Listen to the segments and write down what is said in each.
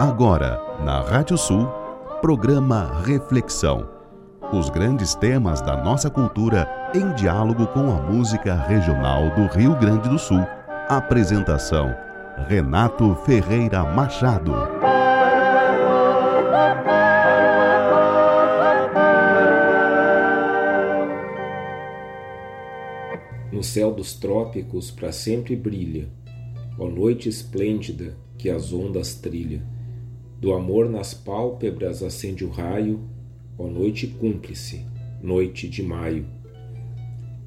Agora, na Rádio Sul, programa Reflexão. Os grandes temas da nossa cultura em diálogo com a música regional do Rio Grande do Sul. Apresentação: Renato Ferreira Machado. No céu dos trópicos para sempre brilha, ó noite esplêndida que as ondas trilha do amor nas pálpebras acende o raio, ó noite cúmplice, noite de maio.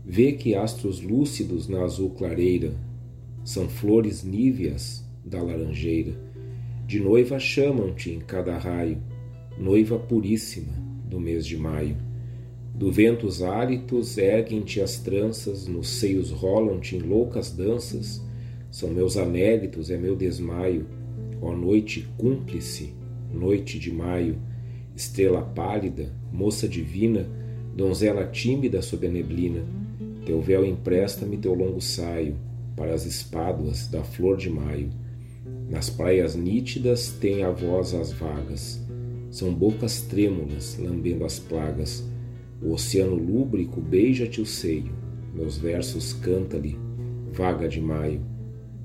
Vê que astros lúcidos na azul clareira são flores níveas da laranjeira. De noiva chamam-te em cada raio, noiva puríssima do mês de maio. Do ventos hálitos erguem-te as tranças, nos seios rolam-te em loucas danças. São meus anélitos, é meu desmaio Ó noite cúmplice, noite de maio, estrela pálida, moça divina, donzela tímida sob a neblina, teu véu empresta-me teu longo saio para as espáduas da flor de maio. Nas praias nítidas tem a voz as vagas, são bocas trêmulas lambendo as plagas. O oceano lúbrico beija-te o seio, meus versos canta-lhe, vaga de maio.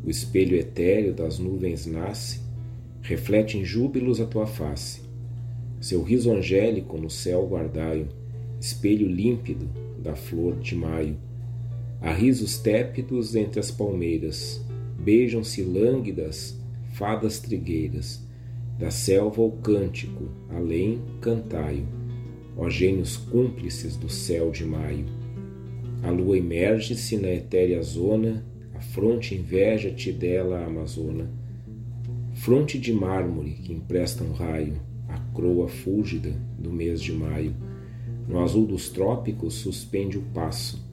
O espelho etéreo das nuvens nasce, reflete em júbilos a tua face. Seu riso angélico no céu guardai, espelho límpido da flor de maio. Há risos tépidos entre as palmeiras, beijam-se lânguidas fadas trigueiras. Da selva o cântico, além cantai ó gênios cúmplices do céu de maio. A lua emerge-se na etérea zona, a fronte inveja-te dela a amazona fronte de mármore que empresta um raio, a croa fúlgida do mês de maio. No azul dos trópicos suspende o passo,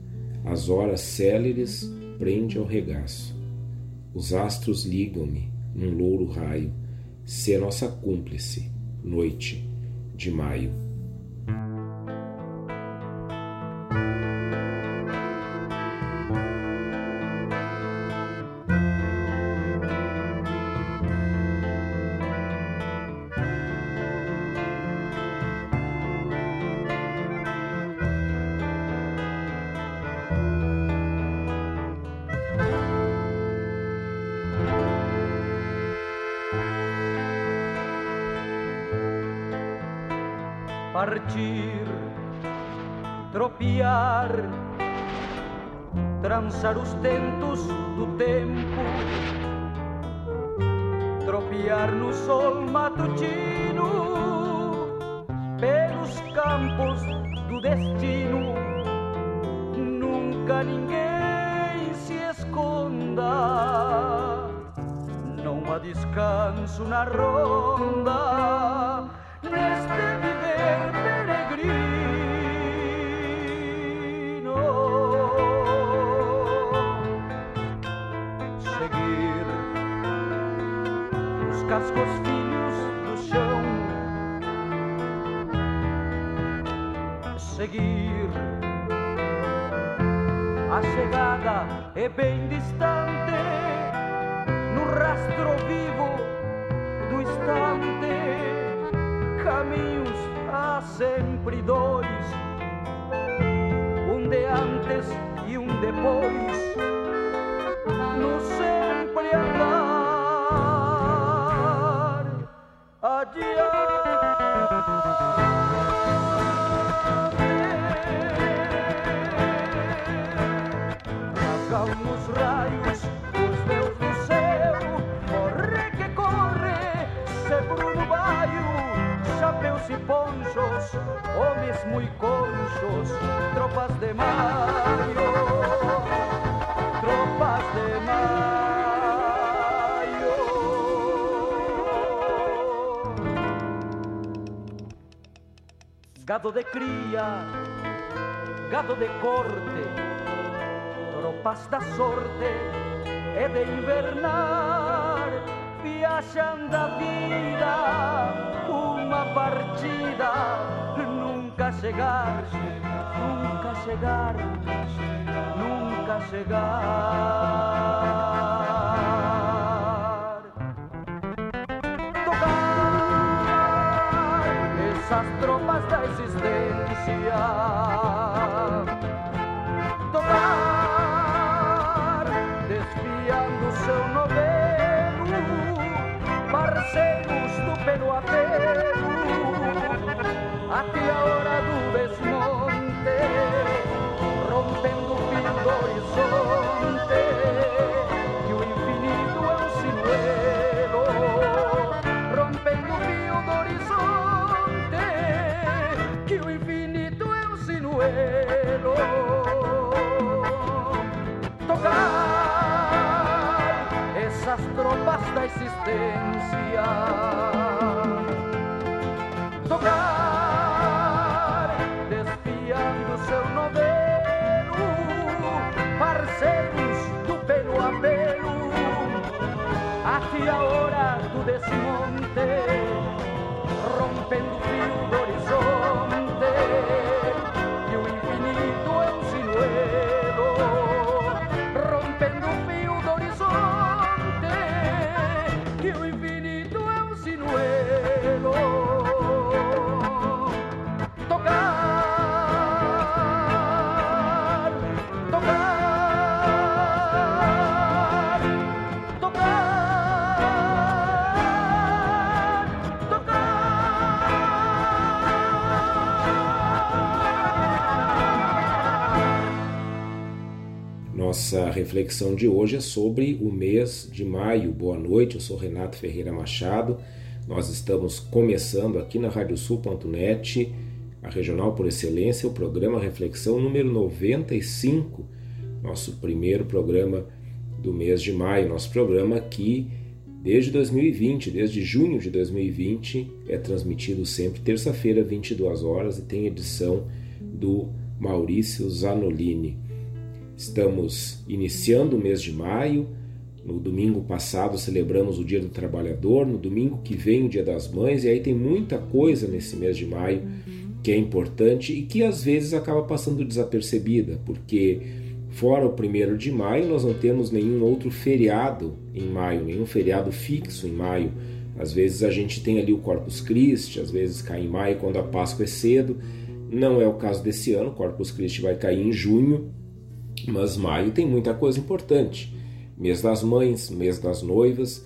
as horas céleres prende ao regaço. Os astros ligam-me num louro raio, se nossa cúmplice, noite de maio. Partir, tropiar, trançar os tentos do tempo, tropiar no sol matutino, pelos campos do destino. Nunca ninguém se esconda, não há descanso na ronda neste cascos filhos do chão, seguir a chegada é bem distante no rastro vivo do instante caminhos há sempre dois, um de antes e um depois, no sempre andar adiante. E ponchos, homens muito conchos, tropas de maio, tropas de maio. Gado de cria, gado de corte, tropas da sorte, é de invernar, viajam da vida uma partida, nunca chegar, nunca chegar, nunca chegar. Que agora hora monte, rompendo o fim do horizonte, que o infinito é um sinuelo. Rompendo o fim do horizonte, que o infinito é um sinuelo. Tocar essas tropas da existência. Aqui a hora do desmonte, rompendo o fio Nossa reflexão de hoje é sobre o mês de maio. Boa noite, eu sou Renato Ferreira Machado. Nós estamos começando aqui na radiosul.net, a regional por excelência, o programa Reflexão número 95, nosso primeiro programa do mês de maio. Nosso programa que desde 2020, desde junho de 2020, é transmitido sempre terça-feira, 22 horas, e tem edição do Maurício Zanolini. Estamos iniciando o mês de maio. No domingo passado celebramos o Dia do Trabalhador, no domingo que vem o Dia das Mães, e aí tem muita coisa nesse mês de maio que é importante e que às vezes acaba passando desapercebida, porque fora o primeiro de maio nós não temos nenhum outro feriado em maio, nenhum feriado fixo em maio. Às vezes a gente tem ali o Corpus Christi, às vezes cai em maio quando a Páscoa é cedo. Não é o caso desse ano, Corpus Christi vai cair em junho, mas maio tem muita coisa importante. Mês das mães, mês das noivas,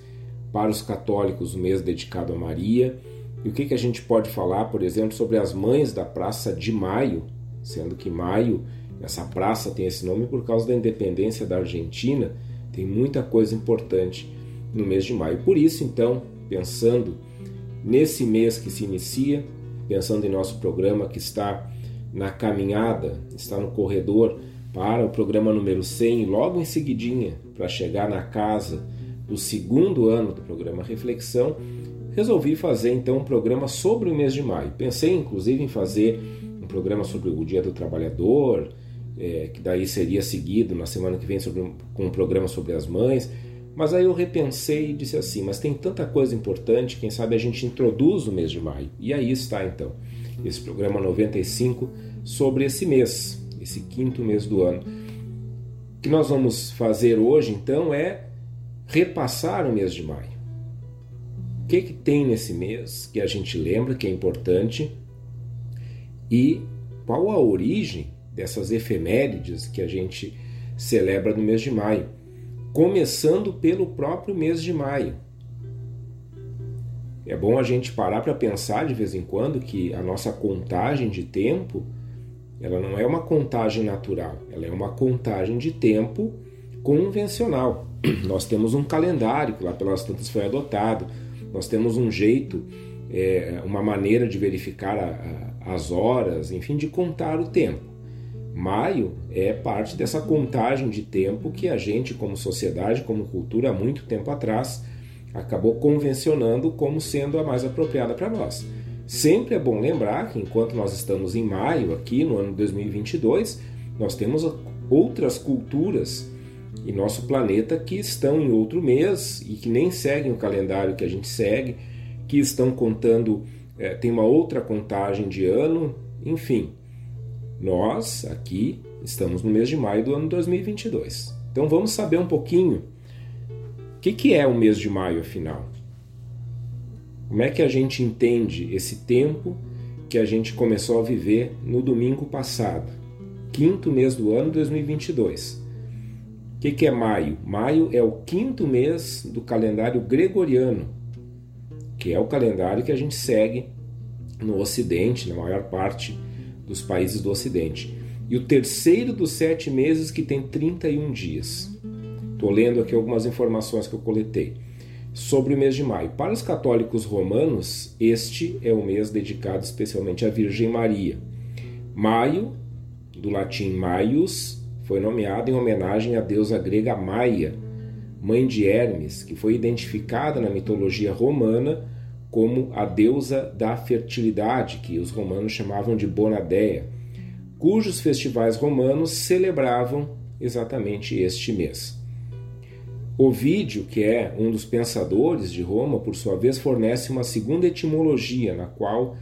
para os católicos, o mês dedicado a Maria. E o que, que a gente pode falar, por exemplo, sobre as mães da Praça de Maio, sendo que Maio, essa praça tem esse nome por causa da independência da Argentina, tem muita coisa importante no mês de maio. Por isso, então, pensando nesse mês que se inicia, pensando em nosso programa que está na caminhada, está no corredor para o programa número 100, logo em seguidinha, para chegar na casa do segundo ano do programa Reflexão, resolvi fazer então um programa sobre o mês de maio. Pensei inclusive em fazer um programa sobre o Dia do Trabalhador, é, que daí seria seguido na semana que vem um, com um programa sobre as mães, mas aí eu repensei e disse assim: mas tem tanta coisa importante, quem sabe a gente introduz o mês de maio. E aí está então, esse programa 95 sobre esse mês, esse quinto mês do ano. O que nós vamos fazer hoje então é repassar o mês de maio. O que, que tem nesse mês que a gente lembra que é importante e qual a origem dessas efemérides que a gente celebra no mês de maio, começando pelo próprio mês de maio. É bom a gente parar para pensar de vez em quando que a nossa contagem de tempo, ela não é uma contagem natural, ela é uma contagem de tempo convencional. Nós temos um calendário que lá pelas tantas foi adotado, nós temos um jeito, é, uma maneira de verificar a, a, as horas, enfim, de contar o tempo. Maio é parte dessa contagem de tempo que a gente, como sociedade, como cultura, há muito tempo atrás, acabou convencionando como sendo a mais apropriada para nós. Sempre é bom lembrar que enquanto nós estamos em maio, aqui no ano 2022, nós temos outras culturas em nosso planeta que estão em outro mês e que nem seguem o calendário que a gente segue, que estão contando, é, tem uma outra contagem de ano, enfim. Nós aqui estamos no mês de maio do ano 2022. Então vamos saber um pouquinho o que, que é o mês de maio, afinal. Como é que a gente entende esse tempo que a gente começou a viver no domingo passado, quinto mês do ano 2022? O que, que é maio? Maio é o quinto mês do calendário gregoriano, que é o calendário que a gente segue no Ocidente, na maior parte dos países do Ocidente. E o terceiro dos sete meses que tem 31 dias. Estou lendo aqui algumas informações que eu coletei sobre o mês de maio. Para os católicos romanos, este é o mês dedicado especialmente à Virgem Maria. Maio, do latim maius, foi nomeado em homenagem à deusa grega Maia, mãe de Hermes, que foi identificada na mitologia romana como a deusa da fertilidade, que os romanos chamavam de Bonadeia, cujos festivais romanos celebravam exatamente este mês. Ovídio, que é um dos pensadores de Roma, por sua vez, fornece uma segunda etimologia, na qual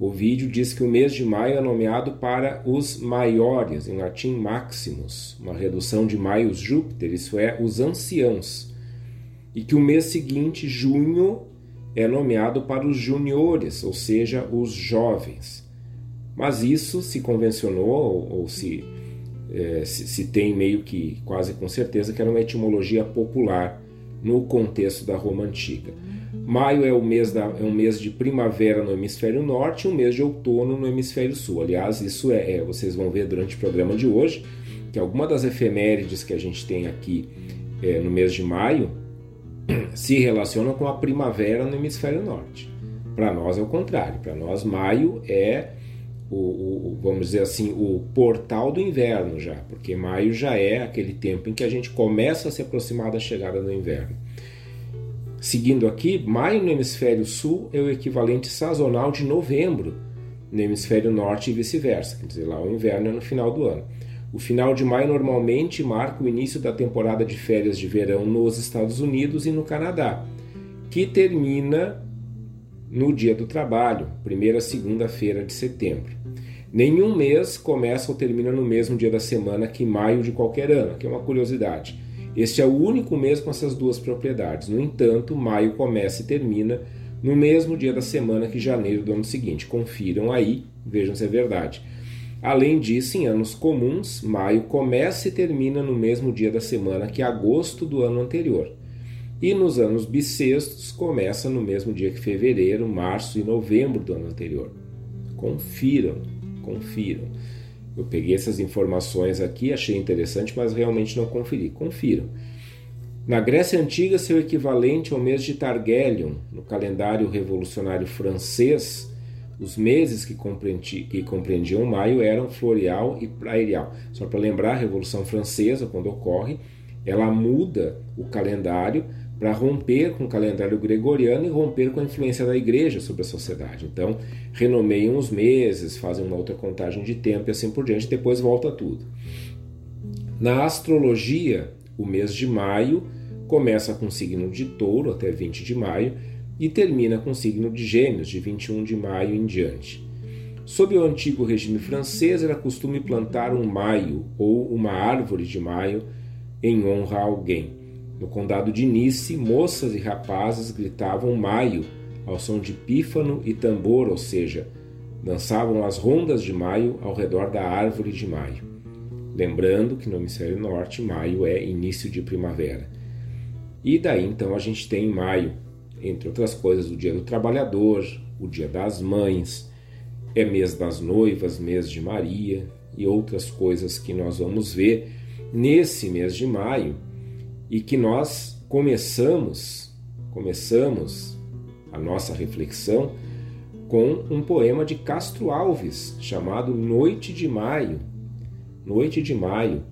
Ovídio diz que o mês de maio é nomeado para os maiores, em latim maximus, uma redução de maius Júpiter, isso é, os anciãos, e que o mês seguinte, junho, é nomeado para os juniores, ou seja, os jovens. Mas isso se convencionou ou se é, se, se, tem meio que quase com certeza que era uma etimologia popular no contexto da Roma antiga. Maio é, o mês da, é um mês de primavera no hemisfério norte e um mês de outono no hemisfério sul. Aliás, isso é, é vocês vão ver durante o programa de hoje que alguma das efemérides que a gente tem aqui é, no mês de maio se relacionam com a primavera no hemisfério norte. Para nós é o contrário. Para nós, maio é o, o, vamos dizer assim, o portal do inverno já, porque maio já é aquele tempo em que a gente começa a se aproximar da chegada do inverno. Seguindo aqui, maio no hemisfério sul é o equivalente sazonal de novembro no hemisfério norte e vice-versa, quer dizer, lá o inverno é no final do ano. O final de maio normalmente marca o início da temporada de férias de verão nos Estados Unidos e no Canadá, que termina no dia do trabalho, primeira segunda-feira de setembro. Nenhum mês começa ou termina no mesmo dia da semana que maio de qualquer ano, que é uma curiosidade. Este é o único mês com essas duas propriedades. No entanto, maio começa e termina no mesmo dia da semana que janeiro do ano seguinte. Confiram aí, vejam se é verdade. Além disso, em anos comuns, maio começa e termina no mesmo dia da semana que agosto do ano anterior. E nos anos bissextos, começa no mesmo dia que fevereiro, março e novembro do ano anterior. Confiram confiram. Eu peguei essas informações aqui, achei interessante, mas realmente não conferi. Confiram. Na Grécia Antiga, seu equivalente ao mês de Targelion, no calendário revolucionário francês, os meses que, compreendi, que compreendiam maio eram floreal e prairial. Só para lembrar, a Revolução Francesa, quando ocorre, ela muda o calendário para romper com o calendário gregoriano e romper com a influência da igreja sobre a sociedade. Então, renomeiam os meses, fazem uma outra contagem de tempo e assim por diante, depois volta tudo. Na astrologia, o mês de maio começa com o signo de touro até 20 de maio e termina com o signo de gêmeos de 21 de maio em diante. Sob o antigo regime francês, era costume plantar um maio ou uma árvore de maio em honra a alguém. No condado de Nice, moças e rapazes gritavam maio ao som de pífano e tambor, ou seja, dançavam as rondas de maio ao redor da árvore de maio. Lembrando que no hemisfério norte, maio é início de primavera. E daí então a gente tem maio, entre outras coisas, o Dia do Trabalhador, o Dia das Mães, é mês das noivas, mês de Maria e outras coisas que nós vamos ver nesse mês de maio e que nós começamos, começamos a nossa reflexão com um poema de Castro Alves chamado Noite de Maio. Noite de Maio.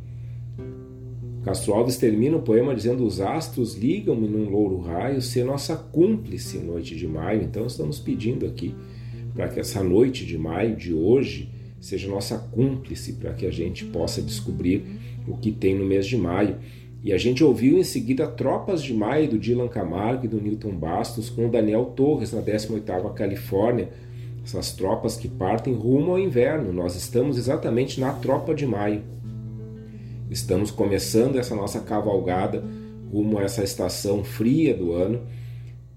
Castro Alves termina o poema dizendo: Os astros ligam-me num louro raio, ser nossa cúmplice noite de maio. Então, estamos pedindo aqui para que essa noite de maio de hoje seja nossa cúmplice, para que a gente possa descobrir o que tem no mês de maio. E a gente ouviu em seguida Tropas de Maio do Dylan Camargo e do Newton Bastos com Daniel Torres na 18ª Califórnia. Essas tropas que partem rumo ao inverno. Nós estamos exatamente na Tropa de Maio. Estamos começando essa nossa cavalgada rumo a essa estação fria do ano.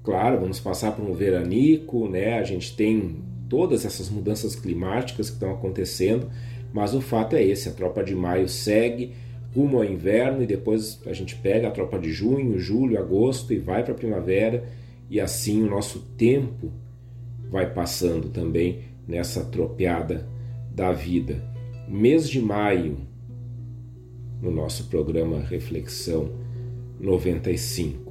Claro, vamos passar por um veranico, né? A gente tem todas essas mudanças climáticas que estão acontecendo, mas o fato é esse, a Tropa de Maio segue rumo ao inverno e depois a gente pega a tropa de junho, julho, agosto e vai para a primavera e assim o nosso tempo vai passando também nessa tropeada da vida. Mês de maio, no nosso programa Reflexão 95.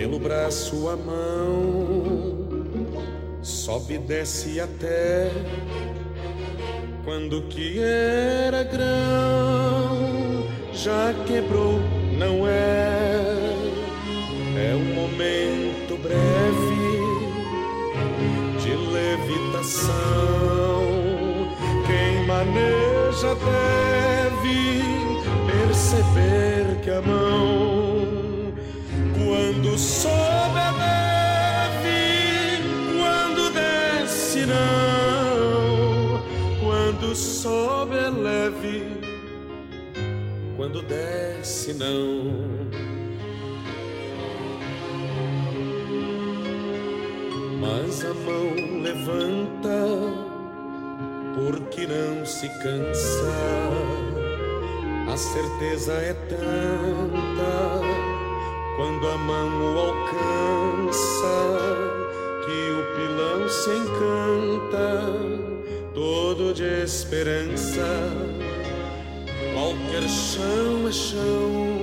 Pelo braço a mão, sobe e desce até quando que era grão já quebrou, não é? É um momento breve de levitação. Quem maneja deve perceber que a mão, sobe deve, quando desce não, quando sobe é leve, quando desce não. Mas a mão levanta, porque não se cansa. A certeza é tanta quando a mão o alcança que o pilão se encanta, todo de esperança. Qualquer chão é chão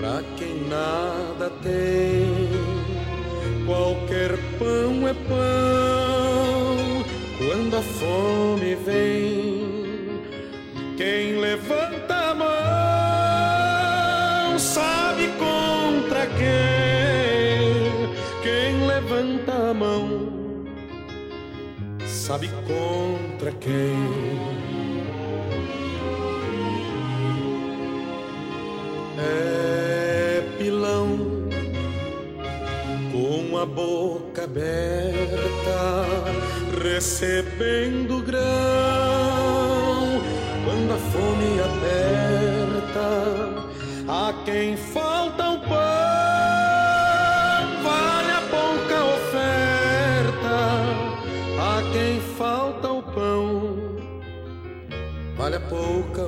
pra quem nada tem. Qualquer pão é pão quando a fome vem quem levanta sabe contra quem. É pilão com a boca aberta, recebendo grão quando a fome aperta, a quem falta pouca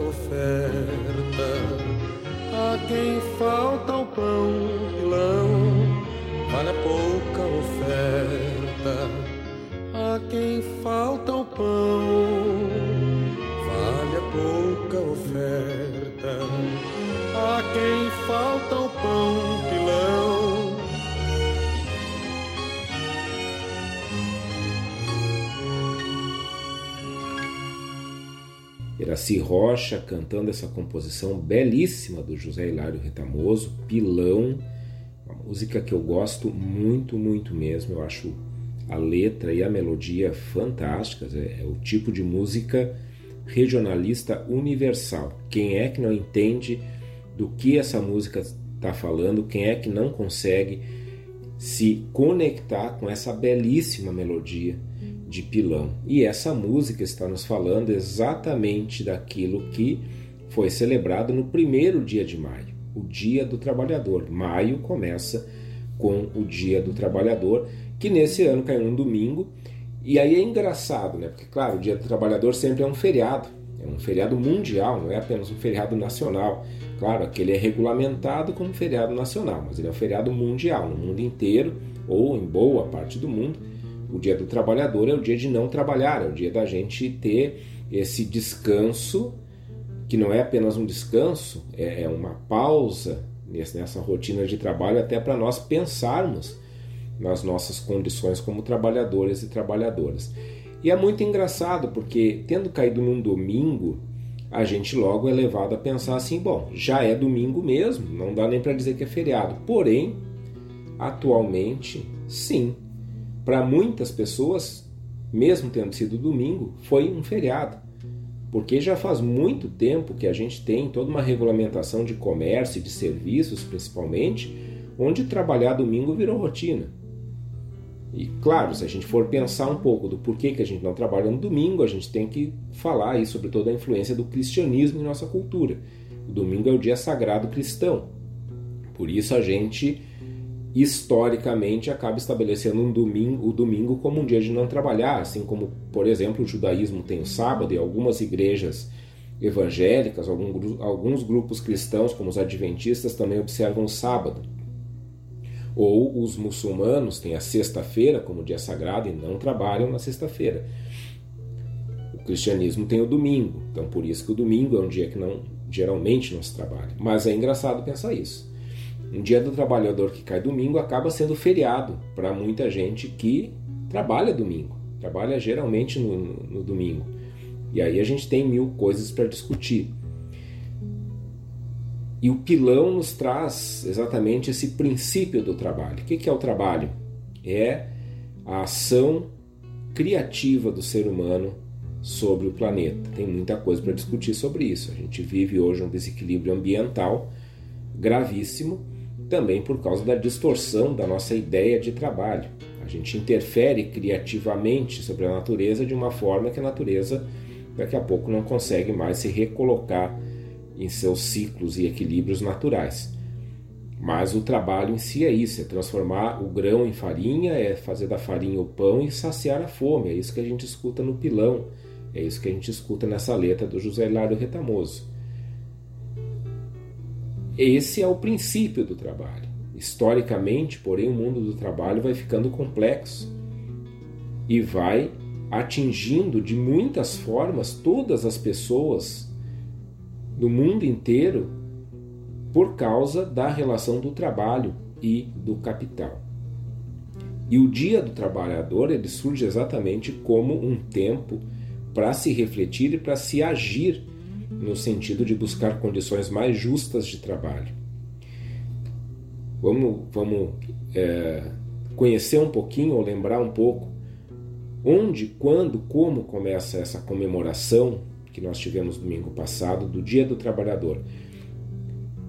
Iraci Rocha cantando essa composição belíssima do José Hilário Retamoso, Pilão, uma música que eu gosto muito, muito mesmo. Eu acho a letra e a melodia fantásticas. É, é o tipo de música regionalista universal. Quem é que não entende do que essa música está falando? Quem é que não consegue se conectar com essa belíssima melodia de Pilão? E essa música está nos falando exatamente daquilo que foi celebrado no primeiro dia de maio, o Dia do Trabalhador. Maio começa com o Dia do Trabalhador, que nesse ano caiu num domingo e aí é engraçado, né? Porque, claro, o Dia do Trabalhador sempre é um feriado. É um feriado mundial, não é apenas um feriado nacional. Claro, aquele é regulamentado como feriado nacional, mas ele é um feriado mundial, no mundo inteiro, ou em boa parte do mundo. O dia do trabalhador é o dia de não trabalhar, é o dia da gente ter esse descanso, que não é apenas um descanso, é, é uma pausa nessa rotina de trabalho, até para nós pensarmos nas nossas condições como trabalhadores e trabalhadoras. E é muito engraçado porque, tendo caído num domingo, a gente logo é levado a pensar assim: bom, já é domingo mesmo, não dá nem para dizer que é feriado. Porém, atualmente, sim, para muitas pessoas, mesmo tendo sido domingo, foi um feriado. Porque já faz muito tempo que a gente tem toda uma regulamentação de comércio e de serviços, principalmente, onde trabalhar domingo virou rotina. E claro, se a gente for pensar um pouco do porquê que a gente não trabalha no domingo, a gente tem que falar aí sobre toda a influência do cristianismo em nossa cultura. O domingo é o dia sagrado cristão. Por isso a gente historicamente acaba estabelecendo um domingo, o domingo como um dia de não trabalhar, assim como, por exemplo, o judaísmo tem o sábado e algumas igrejas evangélicas, alguns grupos cristãos, como os adventistas, também observam o sábado. Ou os muçulmanos têm a sexta-feira como dia sagrado e não trabalham na sexta-feira. O cristianismo tem o domingo, então por isso que o domingo é um dia que não geralmente não se trabalha. Mas é engraçado pensar isso. Um dia do trabalhador que cai domingo acaba sendo feriado para muita gente que trabalha domingo, trabalha geralmente no, no, domingo. E aí a gente tem mil coisas para discutir. E o pilão nos traz exatamente esse princípio do trabalho. O que é o trabalho? É a ação criativa do ser humano sobre o planeta. Tem muita coisa para discutir sobre isso. A gente vive hoje um desequilíbrio ambiental gravíssimo, também por causa da distorção da nossa ideia de trabalho. A gente interfere criativamente sobre a natureza de uma forma que a natureza daqui a pouco não consegue mais se recolocar em seus ciclos e equilíbrios naturais. Mas o trabalho em si é isso: é transformar o grão em farinha, é fazer da farinha o pão e saciar a fome. É isso que a gente escuta no pilão, é isso que a gente escuta nessa letra do José Hilário Retamoso. Esse é o princípio do trabalho. Historicamente, porém, o mundo do trabalho vai ficando complexo e vai atingindo de muitas formas todas as pessoas do mundo inteiro por causa da relação do trabalho e do capital. E o Dia do Trabalhador ele surge exatamente como um tempo para se refletir e para se agir no sentido de buscar condições mais justas de trabalho. Vamos, vamos é, conhecer um pouquinho ou lembrar um pouco onde, quando, como começa essa comemoração que nós tivemos domingo passado, do Dia do Trabalhador.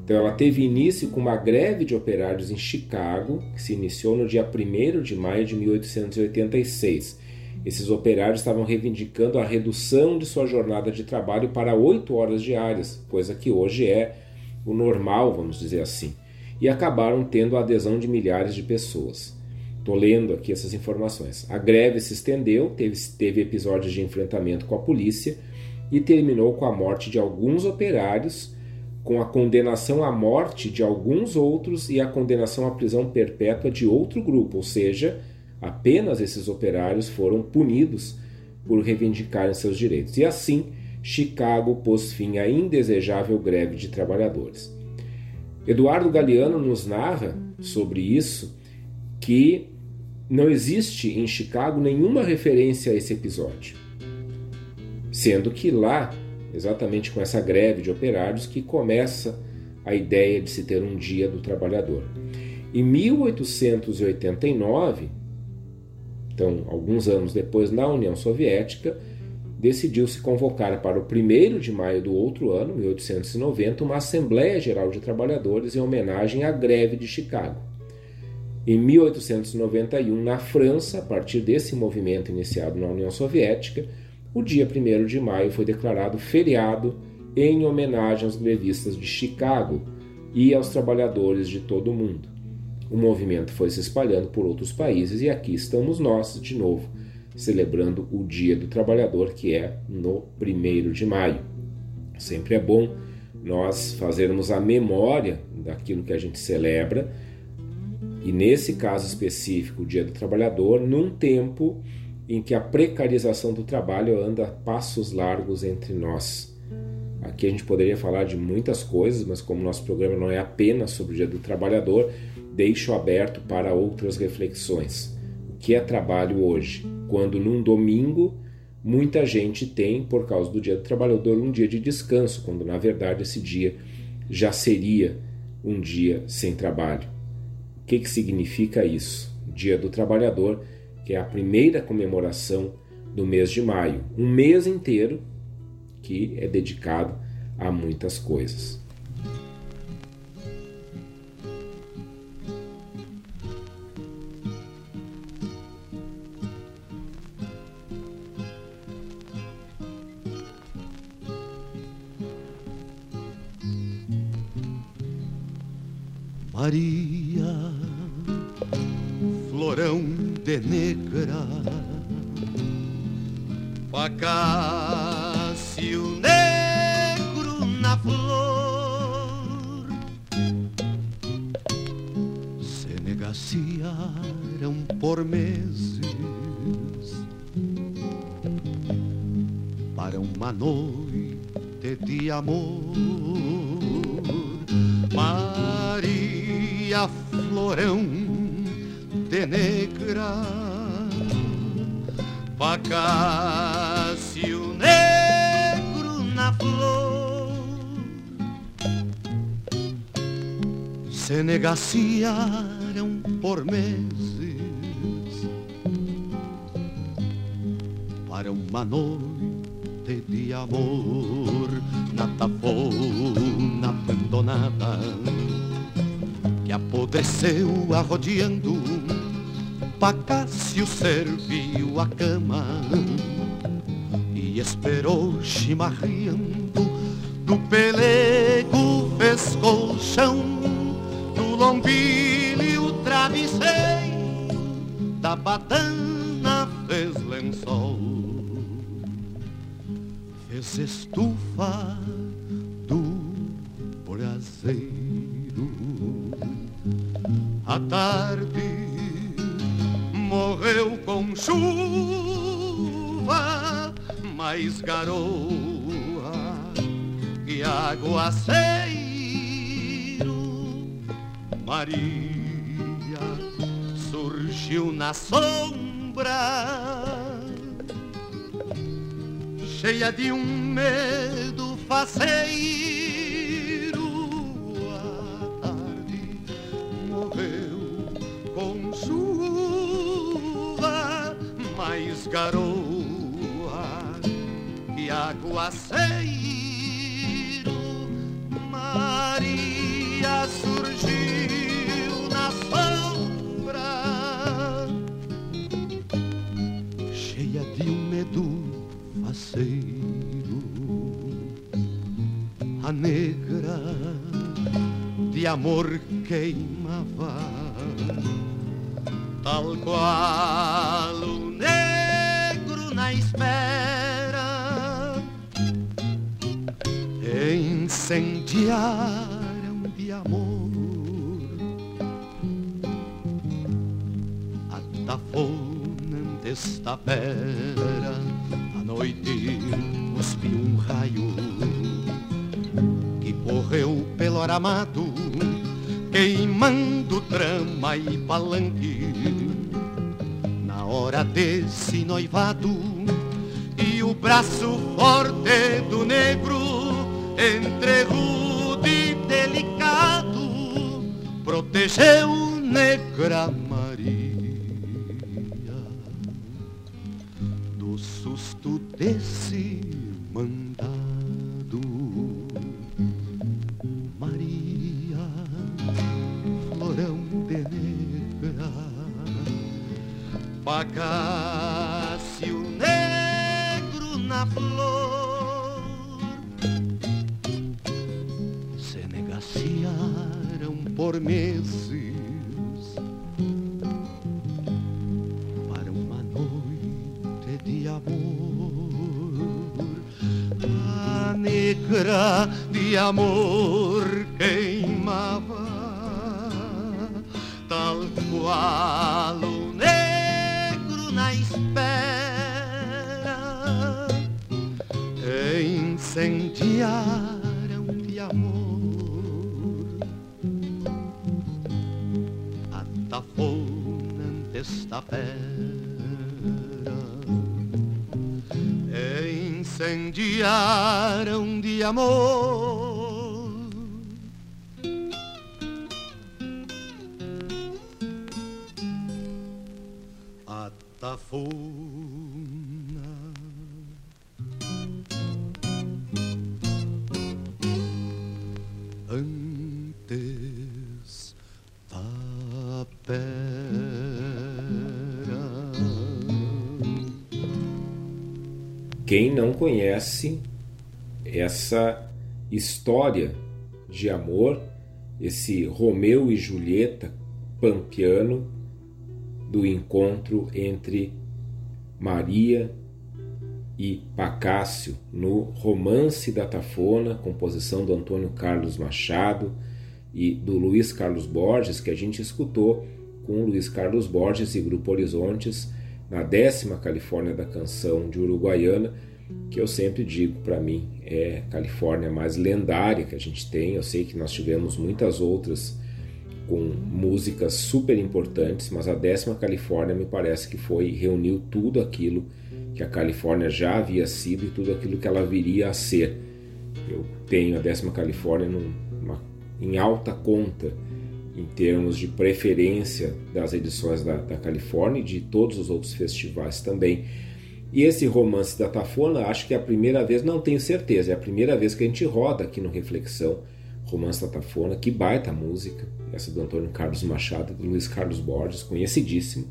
Então, ela teve início com uma greve de operários em Chicago, que se iniciou no dia 1 de maio de 1886. Esses operários estavam reivindicando a redução de sua jornada de trabalho para 8 horas diárias, coisa que hoje é o normal, vamos dizer assim, e acabaram tendo a adesão de milhares de pessoas. Estou lendo aqui essas informações. A greve se estendeu, teve, teve episódios de enfrentamento com a polícia e terminou com a morte de alguns operários, com a condenação à morte de alguns outros e a condenação à prisão perpétua de outro grupo, ou seja, apenas esses operários foram punidos por reivindicarem seus direitos. E assim, Chicago pôs fim à indesejável greve de trabalhadores. Eduardo Galeano nos narra sobre isso que não existe em Chicago nenhuma referência a esse episódio. Sendo que lá, exatamente com essa greve de operários, que começa a ideia de se ter um dia do trabalhador. Em 1889, então alguns anos depois, na União Soviética, decidiu-se convocar para o 1 de maio do outro ano, 1890, uma Assembleia Geral de Trabalhadores em homenagem à greve de Chicago. Em 1891, na França, a partir desse movimento iniciado na União Soviética, o dia 1 de maio foi declarado feriado em homenagem aos grevistas de Chicago e aos trabalhadores de todo o mundo. O movimento foi se espalhando por outros países e aqui estamos nós, de novo, celebrando o Dia do Trabalhador, que é no 1 de maio. Sempre é bom nós fazermos a memória daquilo que a gente celebra, e nesse caso específico, o Dia do Trabalhador, num tempo em que a precarização do trabalho anda passos largos entre nós. Aqui a gente poderia falar de muitas coisas, mas como nosso programa não é apenas sobre o Dia do Trabalhador, deixo aberto para outras reflexões. O que é trabalho hoje? Quando num domingo muita gente tem, por causa do Dia do Trabalhador, um dia de descanso, quando na verdade esse dia já seria um dia sem trabalho. O que, que significa isso? Dia do Trabalhador, que é a primeira comemoração do mês de maio, um mês inteiro que é dedicado a muitas coisas. Maria, florão de negra, pacácio negro na flor, se negaciaram por meses para uma noite de amor. Maria Florão de Negra, Pacácio se negaciaram por meses para uma noite de amor na tafona abandonada que apodreceu arrodeando Pacácio serviu a cama e esperou chimarreando do pelego fez colchão do lombilho travesseiro da badana fez lençol fez estufa do braseiro a tarde morreu com chuva, mais garoa e aguaceiro. Maria na sombra, cheia de um medo faceiro garoa e aguaceiro. Faceiro. A negra de amor queimava, tal qual o na espera incendiaram de amor a tafona desta pera noite cuspiu um raio que correu pelo aramado queimando trama e palanque. Hora desse noivado e o braço forte do negro entre rude e delicado protegeu negra conhece essa história de amor, esse Romeu e Julieta pampiano do encontro entre Maria e Pacácio no Romance da Tafona, composição do Antônio Carlos Machado e do Luiz Carlos Borges, que a gente escutou com Luiz Carlos Borges e Grupo Horizontes na décima Califórnia da canção de Uruguaiana, que eu sempre digo para mim é a Califórnia mais lendária que a gente tem. Eu sei que nós tivemos muitas outras com músicas super importantes, mas a décima Califórnia me parece que foi reuniu tudo aquilo que a Califórnia já havia sido e tudo aquilo que ela viria a ser. Eu tenho a décima Califórnia numa, em alta conta em termos de preferência das edições da, da Califórnia e de todos os outros festivais também. E esse romance da Tafona, acho que é a primeira vez, não tenho certeza, é a primeira vez que a gente roda aqui no Reflexão, Romance da Tafona, que baita música, essa do Antônio Carlos Machado e do Luiz Carlos Borges, conhecidíssimo.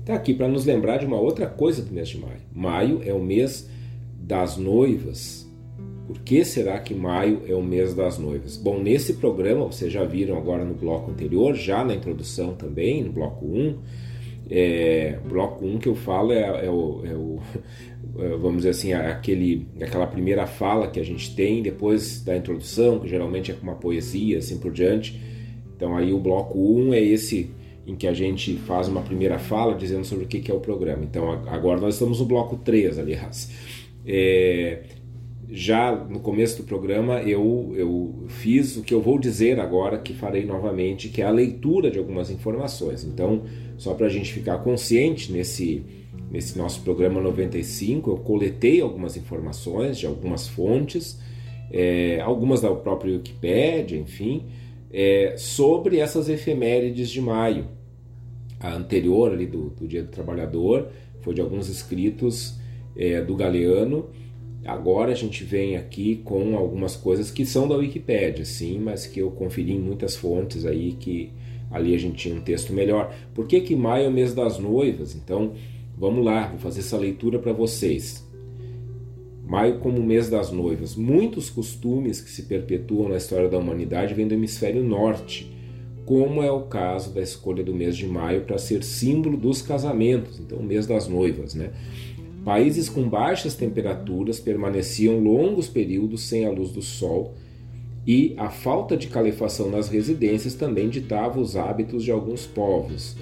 Está aqui para nos lembrar de uma outra coisa do mês de maio. Maio é o mês das noivas, por que será que maio é o mês das noivas? Bom, nesse programa, vocês já viram agora no bloco anterior, já na introdução também, no bloco 1, é, bloco 1 que eu falo é, é, o, é, o, é, vamos dizer assim, aquele, aquela primeira fala que a gente tem depois da introdução, que geralmente é com uma poesia, assim por diante. Então aí o bloco 1 é esse em que a gente faz uma primeira fala dizendo sobre o que é o programa. Então agora nós estamos no bloco 3, aliás. É, já no começo do programa eu, eu fiz o que eu vou dizer agora, que farei novamente, que é a leitura de algumas informações. Então, só para a gente ficar consciente nesse, nesse nosso programa 95, eu coletei algumas informações de algumas fontes, é, algumas da própria Wikipédia, enfim, é, sobre essas efemérides de maio. A anterior ali do, do Dia do Trabalhador foi de alguns escritos é, do Galeano Agora a gente vem aqui com algumas coisas que são da Wikipédia, sim, mas que eu conferi em muitas fontes aí que ali a gente tinha um texto melhor. Por que, que maio é o mês das noivas? Então, vamos lá, vou fazer essa leitura para vocês. Maio como mês das noivas. Muitos costumes que se perpetuam na história da humanidade vêm do hemisfério norte, como é o caso da escolha do mês de maio para ser símbolo dos casamentos, então mês das noivas, né? Países com baixas temperaturas permaneciam longos períodos sem a luz do sol e a falta de calefação nas residências também ditava os hábitos de alguns povos.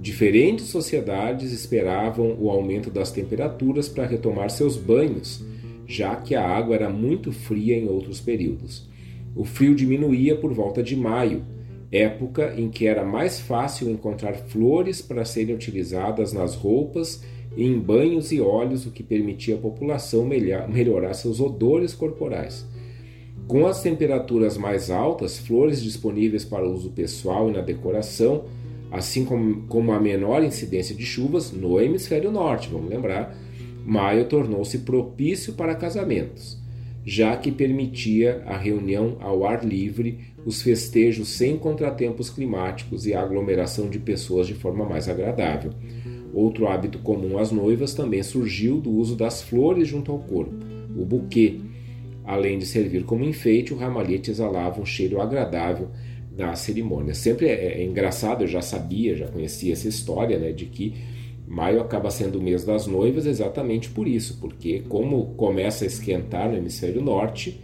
Diferentes sociedades esperavam o aumento das temperaturas para retomar seus banhos, já que a água era muito fria em outros períodos. O frio diminuía por volta de maio, época em que era mais fácil encontrar flores para serem utilizadas nas roupas em banhos e óleos, o que permitia à população melhorar seus odores corporais. Com as temperaturas mais altas, flores disponíveis para uso pessoal e na decoração, assim como, a menor incidência de chuvas no hemisfério norte, vamos lembrar, maio tornou-se propício para casamentos, já que permitia a reunião ao ar livre, os festejos sem contratempos climáticos e a aglomeração de pessoas de forma mais agradável. Outro hábito comum às noivas também surgiu do uso das flores junto ao corpo, o buquê. Além de servir como enfeite, o ramalhete exalava um cheiro agradável na cerimônia. Sempre é, é engraçado, eu já sabia, já conhecia essa história, né, de que Maio acaba sendo o mês das noivas exatamente por isso, porque como começa a esquentar no hemisfério norte,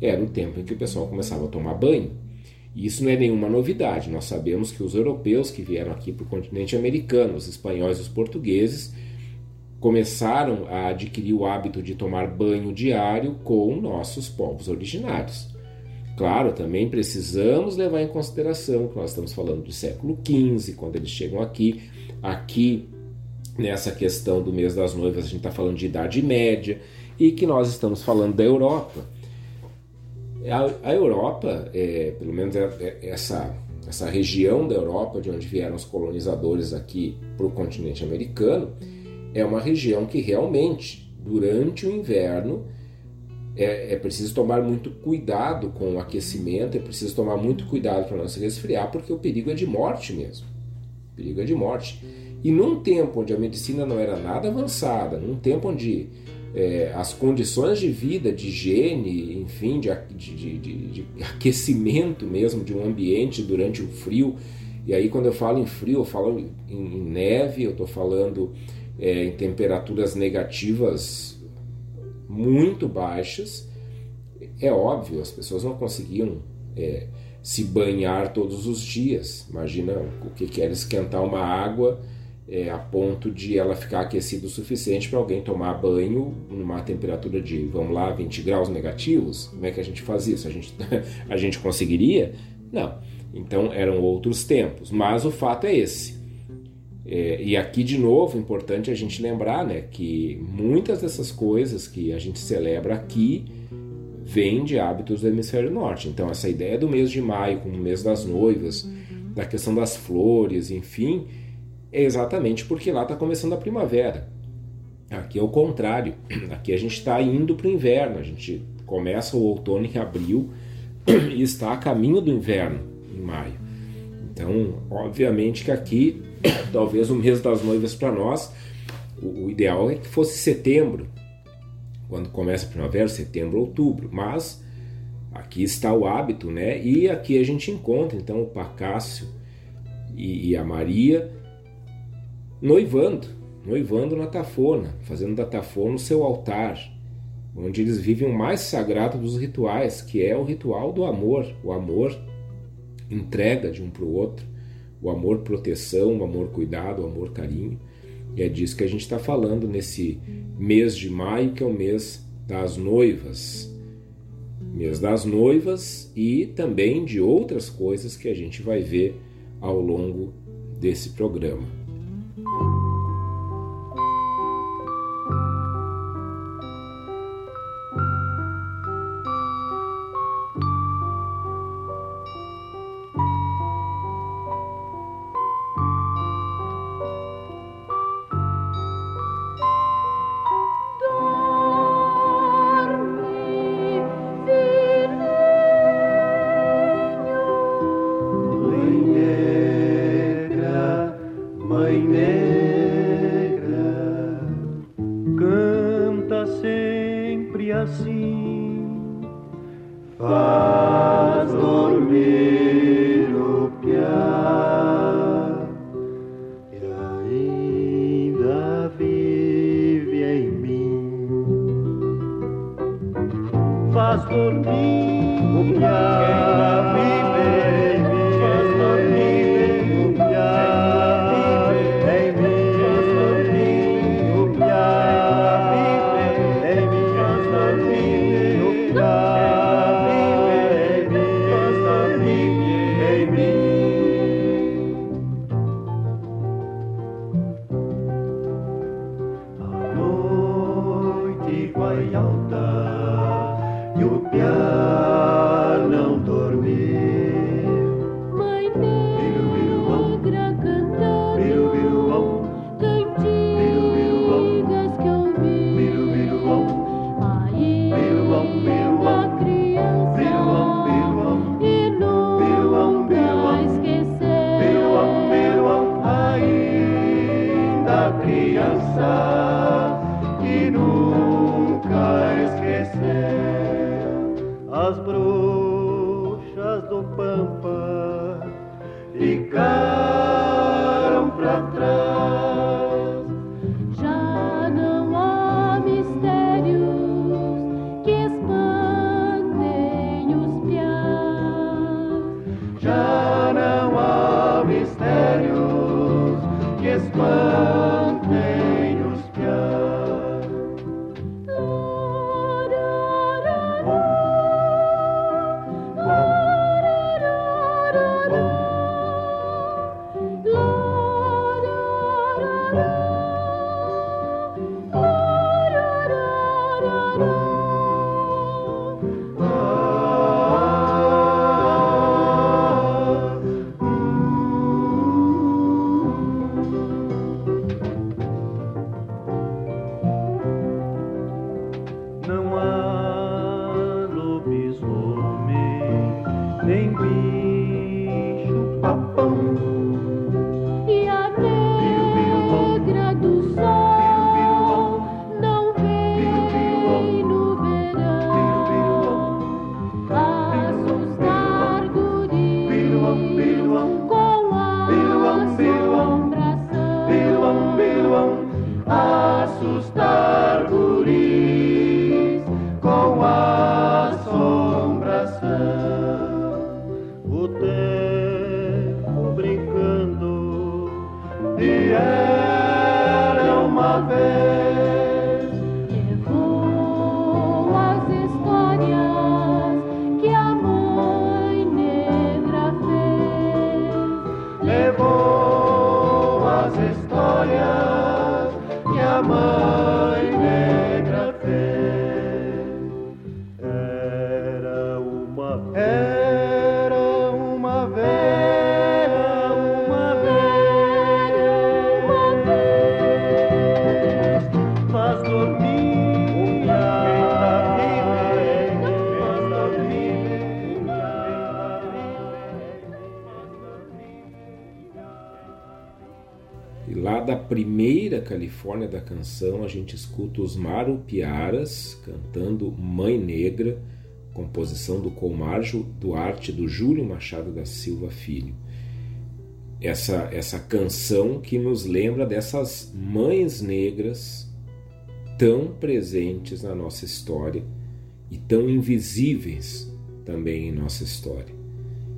era o tempo em que o pessoal começava a tomar banho. E isso não é nenhuma novidade. Nós sabemos que os europeus que vieram aqui para o continente americano, os espanhóis e os portugueses, começaram a adquirir o hábito de tomar banho diário com nossos povos originários. Claro, também precisamos levar em consideração que nós estamos falando do século XV, quando eles chegam aqui. Aqui, nessa questão do mês das noivas, a gente está falando de Idade Média e que nós estamos falando da Europa. A, a Europa, é, pelo menos é, é, essa, essa região da Europa, de onde vieram os colonizadores aqui para o continente americano, é uma região que realmente, durante o inverno, é, é, preciso tomar muito cuidado com o aquecimento, é preciso tomar muito cuidado para não se resfriar, porque o perigo é de morte mesmo. O perigo é de morte. E num tempo onde a medicina não era nada avançada, num tempo onde é, as condições de vida, de higiene, enfim, de, de, de, de, aquecimento mesmo de um ambiente durante o frio, e aí quando eu falo em frio, eu falo em, em neve, eu estou falando é, em temperaturas negativas muito baixas. É óbvio, as pessoas não conseguiam é, se banhar todos os dias. Imagina o que era esquentar uma água é, a ponto de ela ficar aquecida o suficiente para alguém tomar banho numa temperatura de, vamos lá, 20 graus negativos. Como é que a gente faz isso? A gente, a gente conseguiria? Não. Então eram outros tempos. Mas o fato é esse. É, e aqui, de novo, importante a gente lembrar né, que muitas dessas coisas que a gente celebra aqui vêm de hábitos do hemisfério norte. Então, essa ideia do mês de maio como o mês das noivas, da questão das flores, enfim, é exatamente porque lá está começando a primavera. Aqui é o contrário. Aqui a gente está indo para o inverno. A gente começa o outono em abril e está a caminho do inverno em maio. Então, obviamente que aqui talvez o mês das noivas para nós, o, ideal é que fosse setembro, quando começa a primavera, setembro, outubro, mas aqui está o hábito, né? E aqui a gente encontra então o Pacácio e, e a Maria noivando, noivando na tafona, fazendo da tafona o seu altar, onde eles vivem o mais sagrado dos rituais, que é o ritual do amor, o amor entrega de um para o outro, o amor proteção, o amor cuidado, o amor carinho. E é disso que a gente está falando nesse mês de maio, que é o mês das noivas. Mês das noivas e também de outras coisas que a gente vai ver ao longo desse programa. Ficaram para trás. Califórnia da canção, a gente escuta os Marupiaras cantando Mãe Negra, composição do Comarjo Duarte do Júlio Machado da Silva Filho. Essa, essa canção que nos lembra dessas mães negras tão presentes na nossa história e tão invisíveis também em nossa história.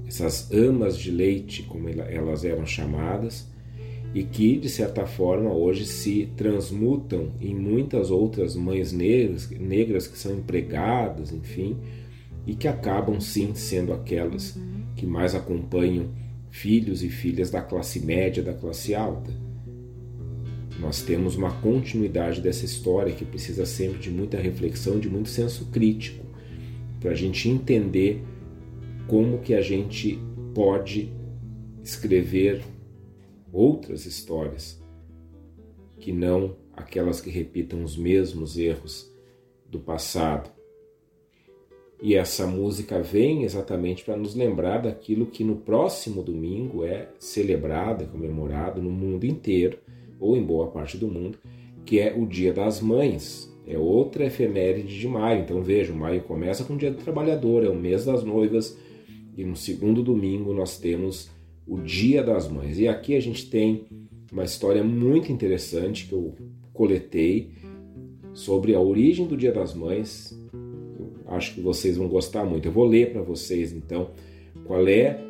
Essas amas de leite, como elas eram chamadas, e que, de certa forma, hoje se transmutam em muitas outras mães negras, negras que são empregadas, enfim, e que acabam sim sendo aquelas que mais acompanham filhos e filhas da classe média, da classe alta. Nós temos uma continuidade dessa história que precisa sempre de muita reflexão, de muito senso crítico, para a gente entender como que a gente pode escrever outras histórias que não aquelas que repitam os mesmos erros do passado. E essa música vem exatamente para nos lembrar daquilo que no próximo domingo é celebrado, é comemorado no mundo inteiro, ou em boa parte do mundo, que é o Dia das Mães. É outra efeméride de maio. Então vejam, maio começa com o Dia do Trabalhador, é o mês das noivas, e no segundo domingo nós temos o Dia das Mães. E aqui a gente tem uma história muito interessante que eu coletei sobre a origem do Dia das Mães. Eu acho que vocês vão gostar muito. Eu vou ler para vocês então qual é,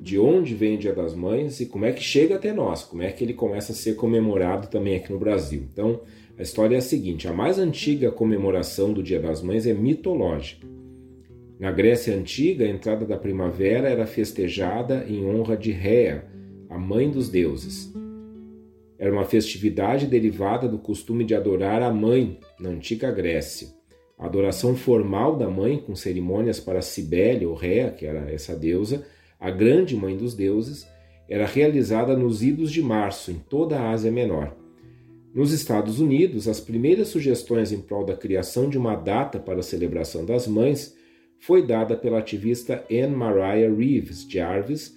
de onde vem o Dia das Mães e como é que chega até nós, como é que ele começa a ser comemorado também aqui no Brasil. Então, a história é a seguinte: a mais antiga comemoração do Dia das Mães é mitológica. Na Grécia Antiga, a entrada da primavera era festejada em honra de Réa, a mãe dos deuses. Era uma festividade derivada do costume de adorar a mãe na antiga Grécia. A adoração formal da mãe, com cerimônias para Cibele ou Réa, que era essa deusa, a grande mãe dos deuses, era realizada nos idos de março, em toda a Ásia Menor. Nos Estados Unidos, as primeiras sugestões em prol da criação de uma data para a celebração das mães foi dada pela ativista Anne Mariah Reeves Jarvis,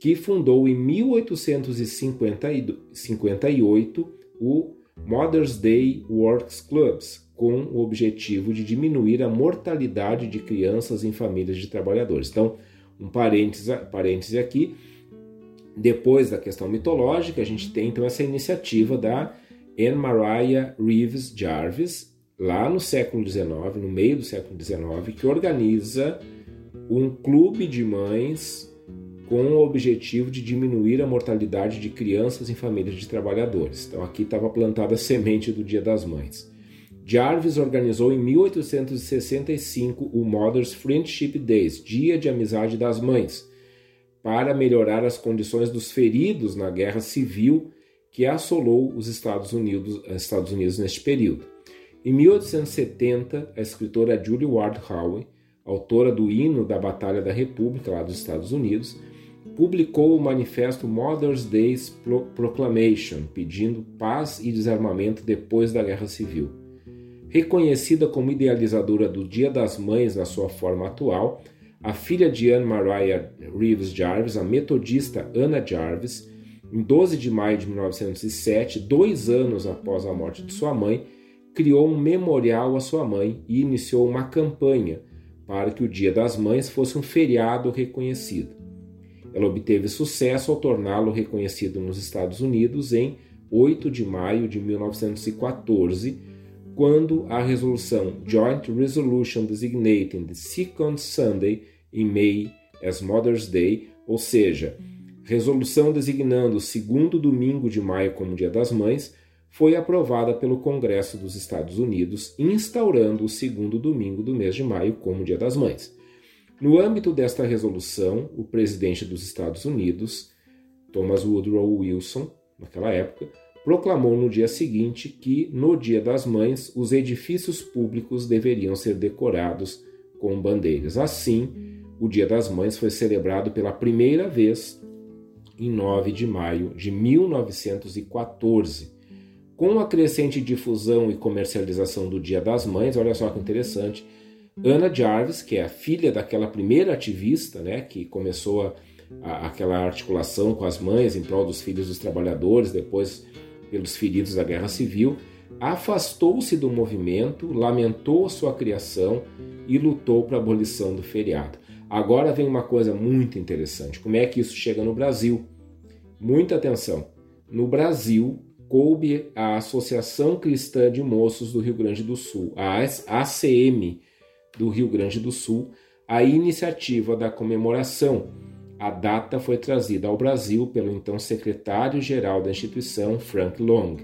que fundou em 1858 o Mother's Day Works Clubs, com o objetivo de diminuir a mortalidade de crianças em famílias de trabalhadores. Então, um parêntese, parêntese aqui, depois da questão mitológica, a gente tem então essa iniciativa da Anne Mariah Reeves Jarvis, lá no século XIX, no meio do século XIX, que organiza um clube de mães com o objetivo de diminuir a mortalidade de crianças em famílias de trabalhadores. Então aqui estava plantada a semente do Dia das Mães. Jarvis organizou em 1865 o Mothers Friendship Days, Dia de Amizade das Mães, para melhorar as condições dos feridos na guerra civil que assolou os Estados Unidos, Estados Unidos neste período. Em 1870, a escritora Julie Ward Howe, autora do hino da Batalha da República lá dos Estados Unidos, publicou o manifesto Mother's Day Proclamation, pedindo paz e desarmamento depois da Guerra Civil. Reconhecida como idealizadora do Dia das Mães na sua forma atual, a filha de Anne Mariah Reeves Jarvis, a metodista Anna Jarvis, em 12 de maio de 1907, dois anos após a morte de sua mãe, criou um memorial à sua mãe e iniciou uma campanha para que o Dia das Mães fosse um feriado reconhecido. Ela obteve sucesso ao torná-lo reconhecido nos Estados Unidos em 8 de maio de 1914, quando a resolução Joint Resolution Designating the Second Sunday in May as Mother's Day, ou seja, resolução designando o segundo domingo de maio como Dia das Mães, foi aprovada pelo Congresso dos Estados Unidos, instaurando o segundo domingo do mês de maio como Dia das Mães. No âmbito desta resolução, o presidente dos Estados Unidos, Thomas Woodrow Wilson, naquela época, proclamou no dia seguinte que, no Dia das Mães, os edifícios públicos deveriam ser decorados com bandeiras. Assim, o Dia das Mães foi celebrado pela primeira vez em 9 de maio de 1914. Com a crescente difusão e comercialização do Dia das Mães, olha só que interessante, Anna Jarvis, que é a filha daquela primeira ativista, né, que começou a, a, aquela articulação com as mães em prol dos filhos dos trabalhadores, depois pelos feridos da Guerra Civil, afastou-se do movimento, lamentou sua criação e lutou para a abolição do feriado. Agora vem uma coisa muito interessante: como é que isso chega no Brasil? Muita atenção. No Brasil, coube a Associação Cristã de Moços do Rio Grande do Sul, a ACM do Rio Grande do Sul, a iniciativa da comemoração a data foi trazida ao Brasil pelo então secretário-geral da instituição, Frank Long.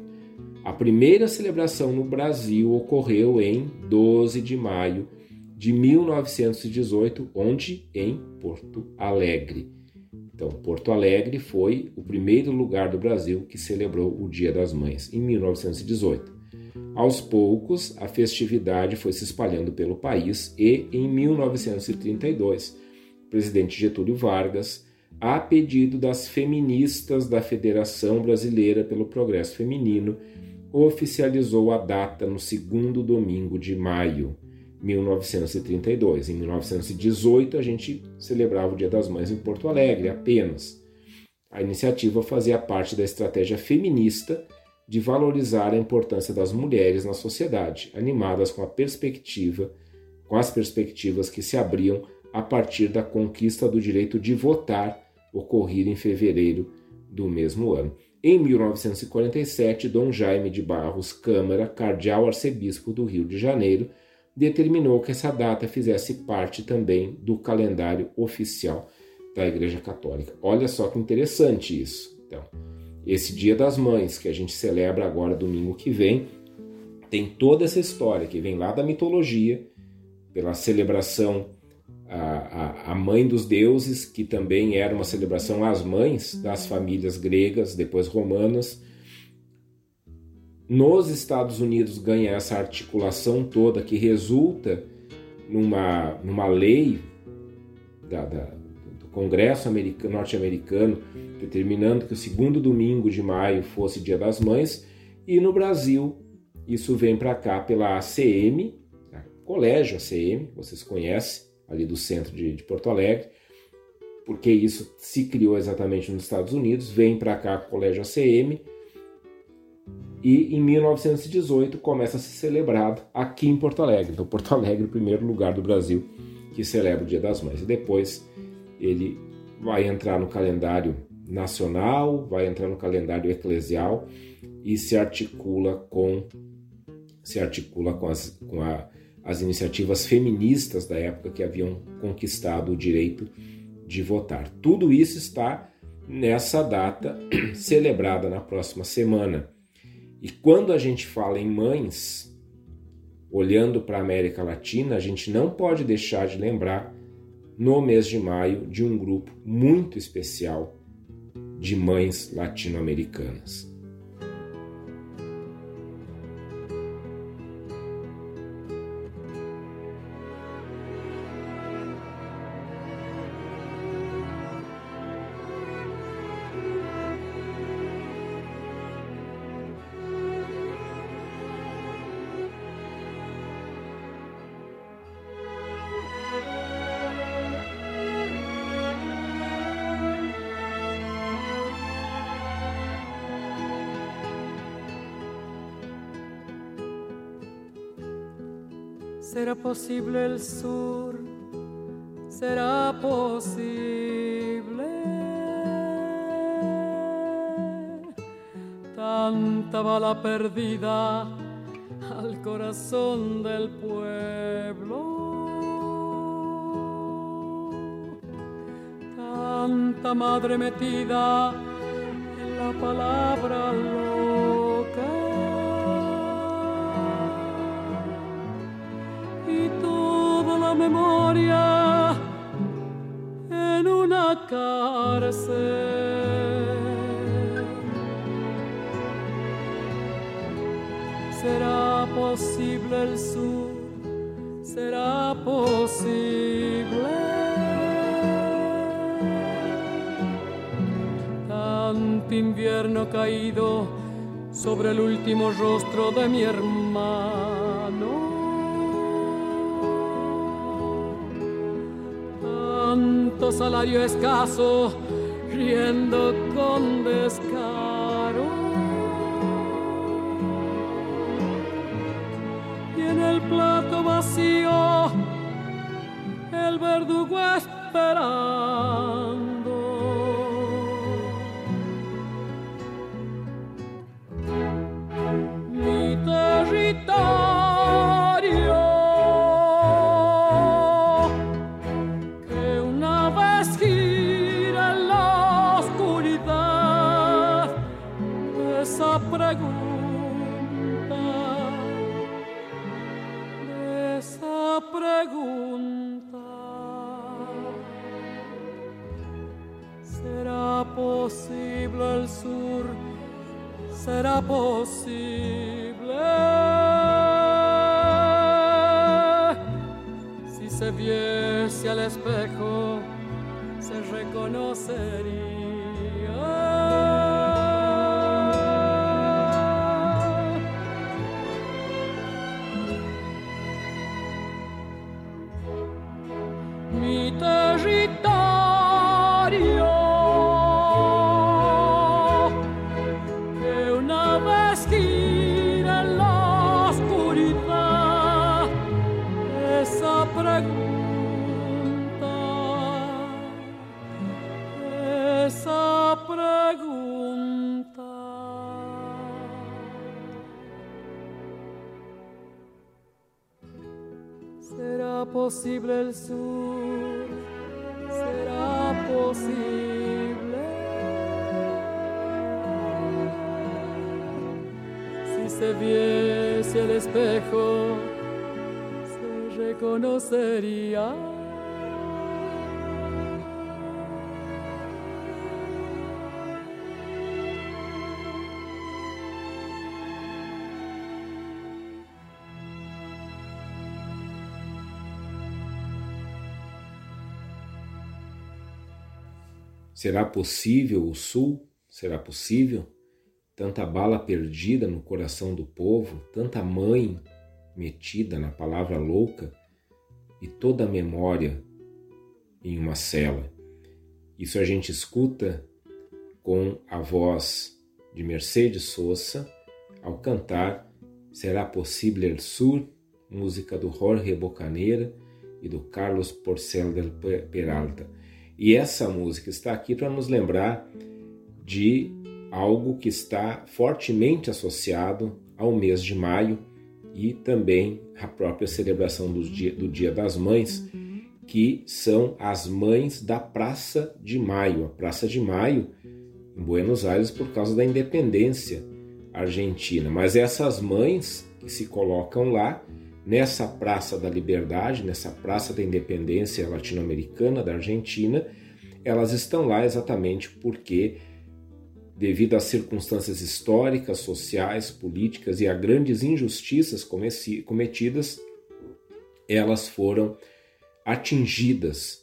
A primeira celebração no Brasil ocorreu em 12 de maio de 1918, onde? Em Porto Alegre. Então, Porto Alegre foi o primeiro lugar do Brasil que celebrou o Dia das Mães, em 1918. Aos poucos, a festividade foi se espalhando pelo país e, em 1932, presidente Getúlio Vargas, a pedido das feministas da Federação Brasileira pelo Progresso Feminino, oficializou a data no segundo domingo de maio, 1932. Em 1918, a gente celebrava o Dia das Mães em Porto Alegre apenas. A iniciativa fazia parte da estratégia feminista de valorizar a importância das mulheres na sociedade, animadas com a perspectiva, com as perspectivas que se abriam a partir da conquista do direito de votar, ocorrida em fevereiro do mesmo ano. Em 1947, Dom Jaime de Barros Câmara, cardeal arcebispo do Rio de Janeiro, determinou que essa data fizesse parte também do calendário oficial da Igreja Católica. Olha só que interessante isso. Então, esse Dia das Mães, que a gente celebra agora domingo que vem, tem toda essa história que vem lá da mitologia, pela celebração a, a, mãe dos deuses, que também era uma celebração às mães das famílias gregas, depois romanas. Nos Estados Unidos ganha essa articulação toda que resulta numa, numa lei da, da, do Congresso norte-americano determinando que o segundo domingo de maio fosse Dia das Mães, e no Brasil isso vem para cá pela ACM, Colégio ACM, vocês conhecem, ali do centro de, de Porto Alegre, porque isso se criou exatamente nos Estados Unidos, vem para cá o Colégio ACM e em 1918 começa a ser celebrado aqui em Porto Alegre. Então, Porto Alegre, o primeiro lugar do Brasil que celebra o Dia das Mães. E depois ele vai entrar no calendário nacional, vai entrar no calendário eclesial e se articula com se articula com, as, com a as iniciativas feministas da época que haviam conquistado o direito de votar. Tudo isso está nessa data celebrada na próxima semana. E quando a gente fala em mães, olhando para a América Latina, a gente não pode deixar de lembrar, no mês de maio, de um grupo muito especial de mães latino-americanas. Posible el sur, será posible. Tanta bala perdida al corazón del pueblo. Tanta madre metida en la palabra posible el sur, será posible. Tanto invierno caído sobre el último rostro de mi hermano. Tanto salario escaso, riendo con descaro. el verdugo espera. El? Será possível o sul? Será possível? Tanta bala perdida no coração do povo, tanta mãe metida na palavra louca e toda a memória em uma cela. Isso a gente escuta com a voz de Mercedes Sosa ao cantar Será Possível el Sur, música do Jorge Bocaneira e do Carlos Porcel del Peralta. E essa música está aqui para nos lembrar de algo que está fortemente associado ao mês de maio e também à própria celebração do Dia, do dia das Mães, que são as mães da Praça de Maio. A Praça de Maio em Buenos Aires por causa da independência argentina. Mas essas mães que se colocam lá nessa Praça da Liberdade, nessa Praça da Independência latino-americana da Argentina, elas estão lá exatamente porque devido às circunstâncias históricas, sociais, políticas e a grandes injustiças cometidas, elas foram atingidas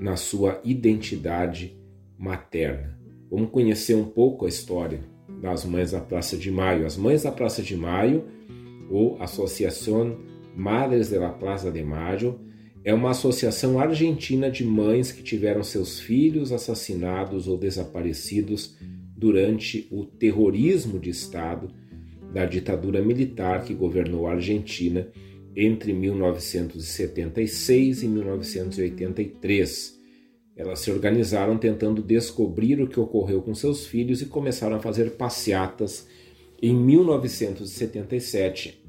na sua identidade materna. Vamos conhecer um pouco a história das Mães da Praça de Maio. As Mães da Praça de Maio, ou Associação Madres de la Plaza de Mayo, é uma associação argentina de mães que tiveram seus filhos assassinados ou desaparecidos durante o terrorismo de Estado da ditadura militar que governou a Argentina entre 1976 e 1983. Elas se organizaram tentando descobrir o que ocorreu com seus filhos e começaram a fazer passeatas em 1977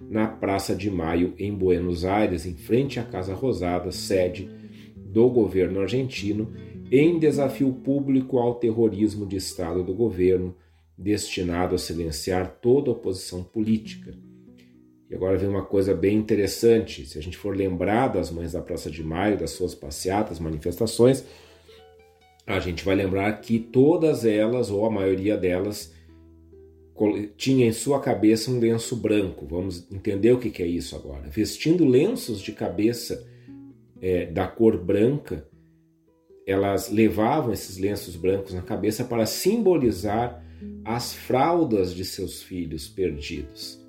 na Praça de Maio, em Buenos Aires, em frente à Casa Rosada, sede do governo argentino, em desafio público ao terrorismo de Estado do governo, destinado a silenciar toda oposição política. E agora vem uma coisa bem interessante: se a gente for lembrar das Mães da Praça de Maio, das suas passeatas, manifestações, a gente vai lembrar que todas elas, ou a maioria delas, tinha em sua cabeça um lenço branco. Vamos entender o que é isso agora. Vestindo lenços de cabeça é, da cor branca, elas levavam esses lenços brancos na cabeça para simbolizar as fraldas de seus filhos perdidos.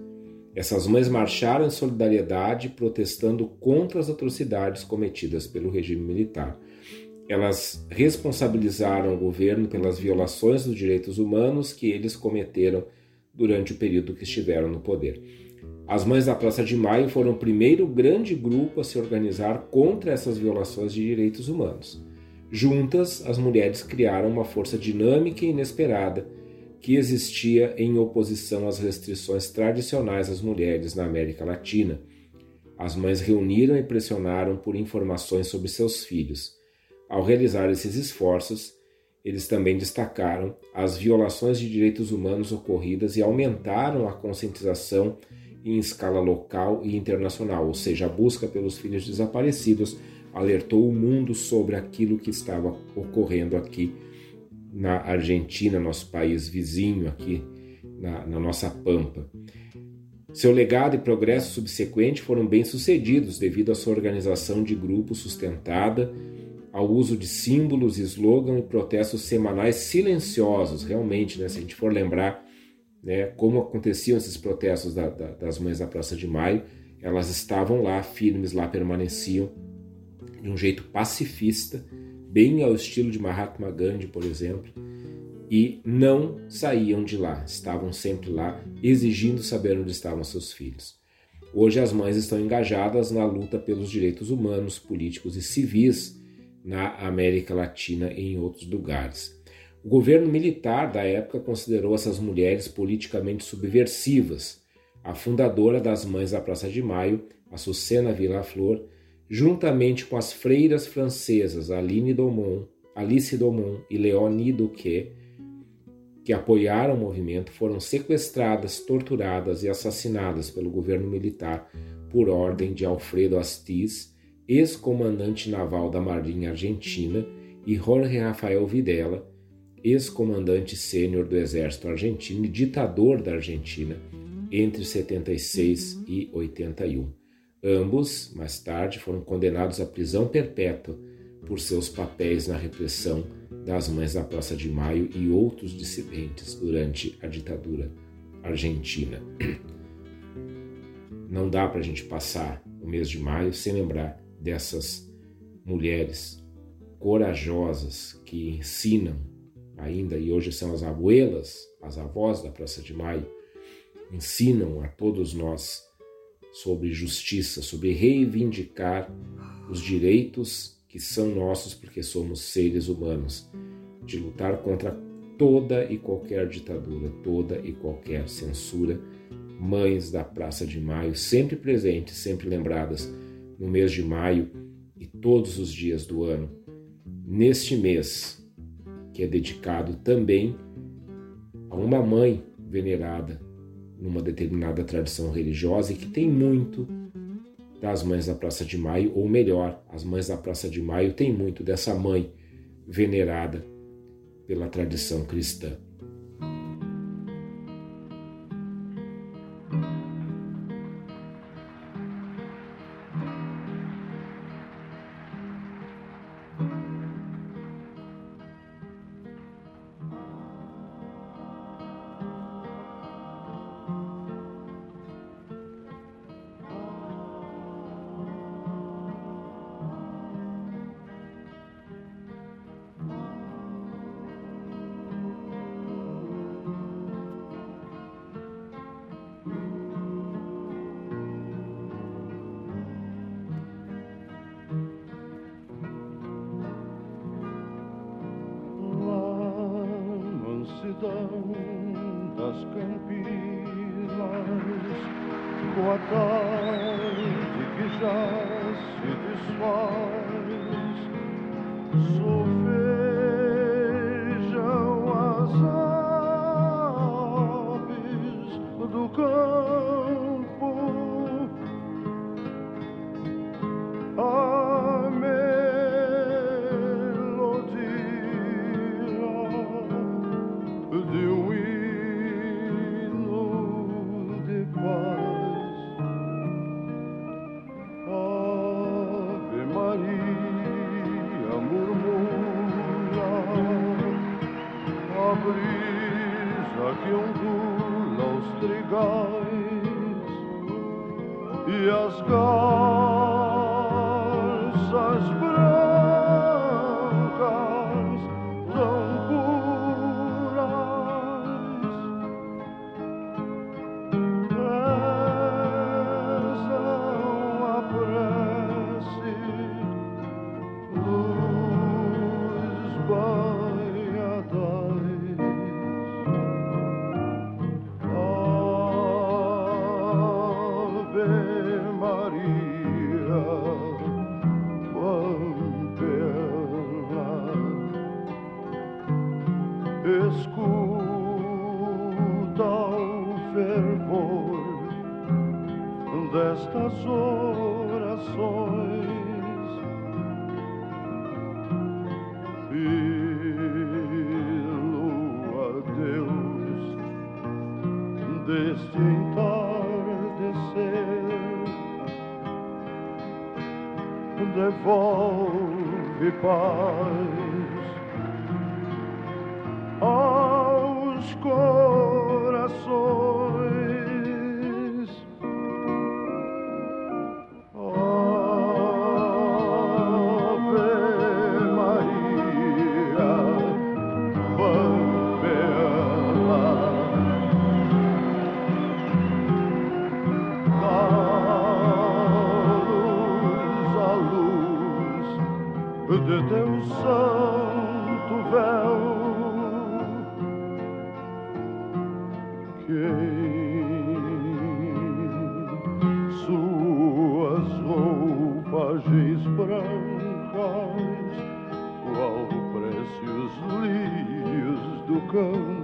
Essas mães marcharam em solidariedade, protestando contra as atrocidades cometidas pelo regime militar. Elas responsabilizaram o governo pelas violações dos direitos humanos que eles cometeram durante o período que estiveram no poder. As Mães da Praça de Maio foram o primeiro grande grupo a se organizar contra essas violações de direitos humanos. Juntas, as mulheres criaram uma força dinâmica e inesperada que existia em oposição às restrições tradicionais às mulheres na América Latina. As mães reuniram e pressionaram por informações sobre seus filhos. Ao realizar esses esforços, eles também destacaram as violações de direitos humanos ocorridas e aumentaram a conscientização em escala local e internacional, ou seja, a busca pelos filhos desaparecidos alertou o mundo sobre aquilo que estava ocorrendo aqui na Argentina, nosso país vizinho, aqui na, na nossa pampa. Seu legado e progresso subsequente foram bem sucedidos devido à sua organização de grupo sustentada, ao uso de símbolos, slogan e protestos semanais silenciosos, realmente, né? se a gente for lembrar né, como aconteciam esses protestos da, da, das Mães da Praça de Maio, elas estavam lá, firmes, lá permaneciam, de um jeito pacifista, bem ao estilo de Mahatma Gandhi, por exemplo, e não saíam de lá, estavam sempre lá, exigindo saber onde estavam seus filhos. Hoje as mães estão engajadas na luta pelos direitos humanos, políticos e civis na América Latina e em outros lugares. O governo militar da época considerou essas mulheres politicamente subversivas. A fundadora das Mães da Praça de Maio, Açucena Villa-Flor, juntamente com as freiras francesas Aline Domon, Alice Domon e Leonie Duquet, que apoiaram o movimento, foram sequestradas, torturadas e assassinadas pelo governo militar por ordem de Alfredo Astiz, ex-comandante naval da Marinha Argentina, e Jorge Rafael Videla, ex-comandante sênior do Exército Argentino e ditador da Argentina entre 76 e 81. Ambos, mais tarde, foram condenados à prisão perpétua por seus papéis na repressão das Mães da Praça de Maio e outros dissidentes durante a ditadura argentina. Não dá para a gente passar o mês de maio sem lembrar dessas mulheres corajosas que ensinam ainda, e hoje são as abuelas, as avós da Praça de Maio, ensinam a todos nós sobre justiça, sobre reivindicar os direitos que são nossos porque somos seres humanos, de lutar contra toda e qualquer ditadura, toda e qualquer censura. Mães da Praça de Maio, sempre presentes, sempre lembradas no mês de maio e todos os dias do ano. Neste mês, que é dedicado também a uma mãe venerada numa determinada tradição religiosa e que tem muito das mães da Praça de Maio, ou melhor, as mães da Praça de Maio têm muito dessa mãe venerada pela tradição cristã. e paz aos corações. go.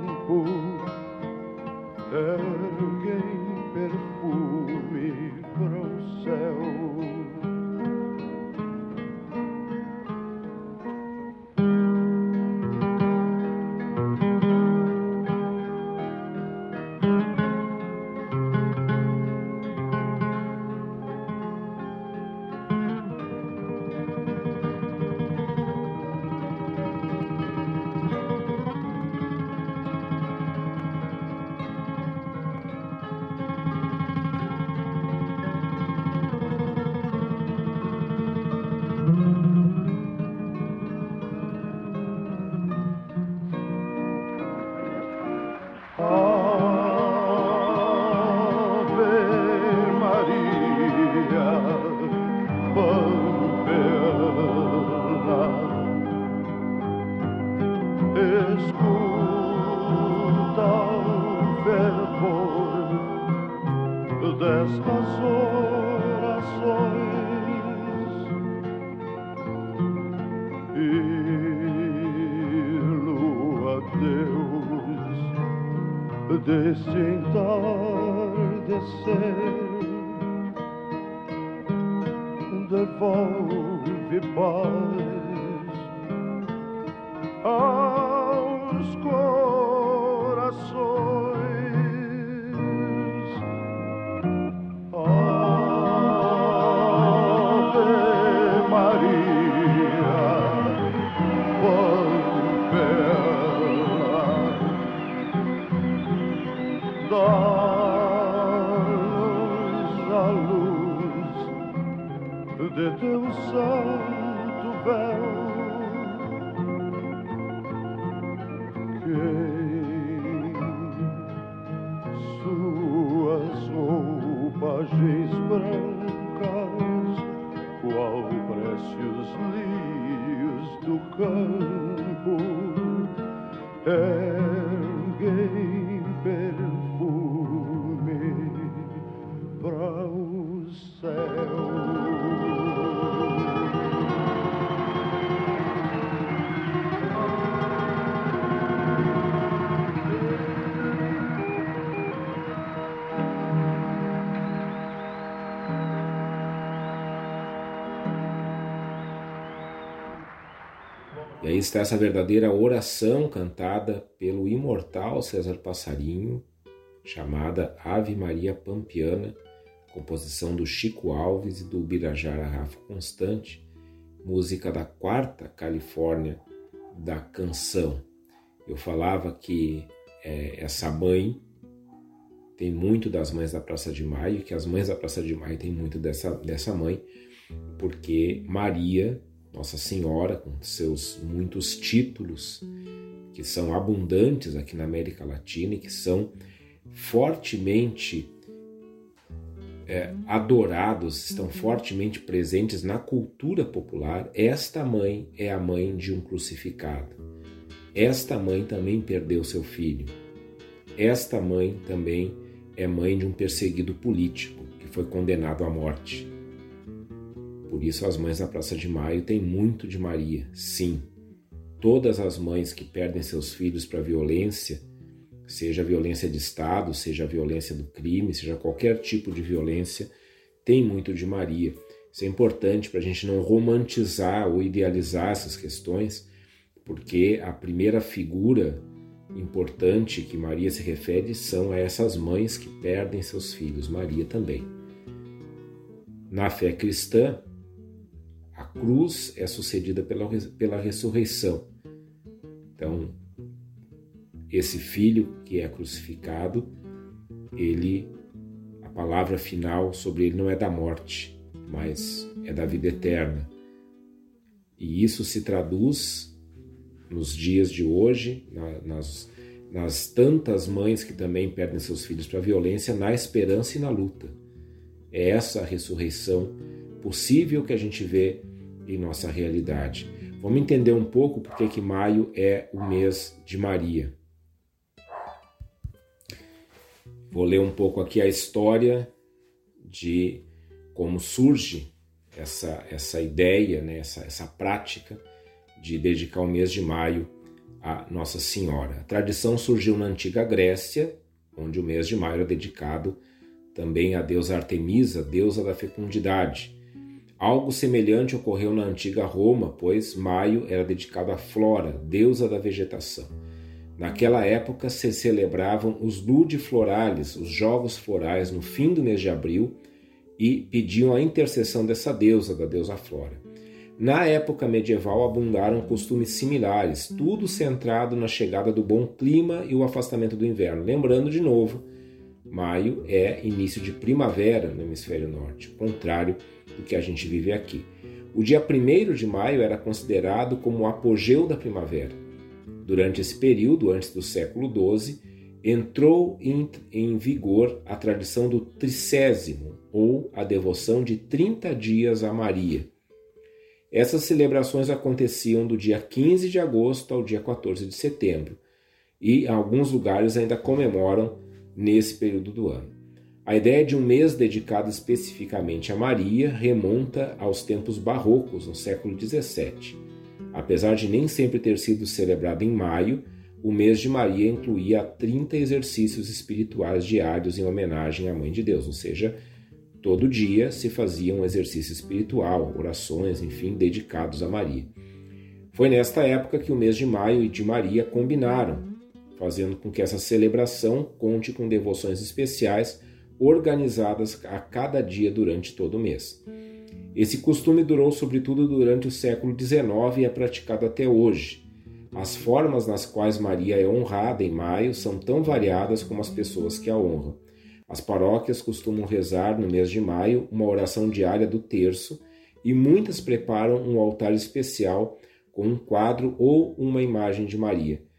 fajes brancas, qual preciosos lírios do canto. Está essa verdadeira oração cantada pelo imortal César Passarinho chamada Ave Maria Pampiana, composição do Chico Alves e do Ubirajara Rafa Constante, música da quarta Califórnia da canção. Eu falava que é, essa mãe tem muito das mães da Praça de Maio, que as mães da Praça de Maio têm muito dessa, dessa mãe, porque Maria, Nossa Senhora, com seus muitos títulos, que são abundantes aqui na América Latina e que são fortemente é, adorados, estão fortemente presentes na cultura popular, esta mãe é a mãe de um crucificado. Esta mãe também perdeu seu filho. Esta mãe também é mãe de um perseguido político que foi condenado à morte. Por isso, as mães da Praça de Maio têm muito de Maria, sim. Todas as mães que perdem seus filhos para violência seja violência de Estado, seja violência do crime, seja qualquer tipo de violência, tem muito de Maria. Isso é importante para a gente não romantizar ou idealizar essas questões, porque a primeira figura importante que Maria se refere são a essas mães que perdem seus filhos, Maria também. Na fé cristã, a cruz é sucedida pela, pela ressurreição. Então, esse filho que é crucificado, ele a palavra final sobre ele não é da morte, mas é da vida eterna. E isso se traduz nos dias de hoje, nas, nas tantas mães que também perdem seus filhos para a violência, na esperança e na luta. É essa ressurreição possível que a gente vê em nossa realidade. Vamos entender um pouco porque que maio é o mês de Maria. Vou ler um pouco aqui a história de como surge essa, essa ideia, né, essa, essa prática de dedicar o mês de maio a Nossa Senhora. A tradição surgiu na antiga Grécia, onde o mês de maio era dedicado também à deusa Artemisa, deusa da fecundidade. Algo semelhante ocorreu na antiga Roma, pois maio era dedicado a Flora, deusa da vegetação. Naquela época se celebravam os ludiflorales, os jogos florais, no fim do mês de abril e pediam a intercessão dessa deusa, da deusa Flora. Na época medieval abundaram costumes similares, tudo centrado na chegada do bom clima e o afastamento do inverno. Lembrando de novo, maio é início de primavera no hemisfério norte, contrário do que a gente vive aqui. O dia 1 de maio era considerado como o apogeu da primavera. Durante esse período, antes do século XII, entrou em, em, vigor a tradição do tricésimo, ou a devoção de 30 dias a Maria. Essas celebrações aconteciam do dia 15 de agosto ao dia 14 de setembro, e alguns lugares ainda comemoram nesse período do ano. A ideia de um mês dedicado especificamente a Maria remonta aos tempos barrocos, no século XVII. Apesar de nem sempre ter sido celebrado em maio, o mês de Maria incluía 30 exercícios espirituais diários em homenagem à Mãe de Deus, ou seja, todo dia se fazia um exercício espiritual, orações, enfim, dedicados a Maria. Foi nesta época que o mês de maio e de Maria combinaram, fazendo com que essa celebração conte com devoções especiais organizadas a cada dia durante todo o mês. Esse costume durou sobretudo durante o século XIX e é praticado até hoje. As formas nas quais Maria é honrada em maio são tão variadas como as pessoas que a honram. As paróquias costumam rezar no mês de maio uma oração diária do terço e muitas preparam um altar especial com um quadro ou uma imagem de Maria.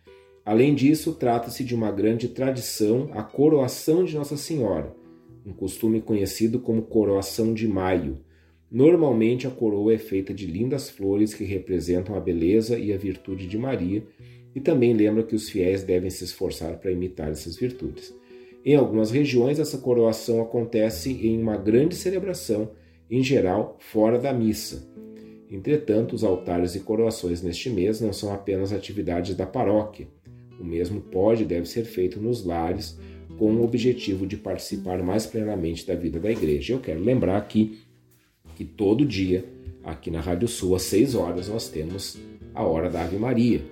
Além disso, trata-se de uma grande tradição a coroação de Nossa Senhora, um costume conhecido como coroação de maio Normalmente a coroa é feita de lindas flores que representam a beleza e a virtude de Maria e também lembra que os fiéis devem se esforçar para imitar essas virtudes. Em algumas regiões, essa coroação acontece em uma grande celebração, em geral fora da missa. Entretanto, os altares e coroações neste mês não são apenas atividades da paróquia. O mesmo pode e deve ser feito nos lares, com o objetivo de participar mais plenamente da vida da igreja. Eu quero lembrar aqui que todo dia, aqui na Rádio Sul, às 6 horas, nós temos a hora da Ave Maria,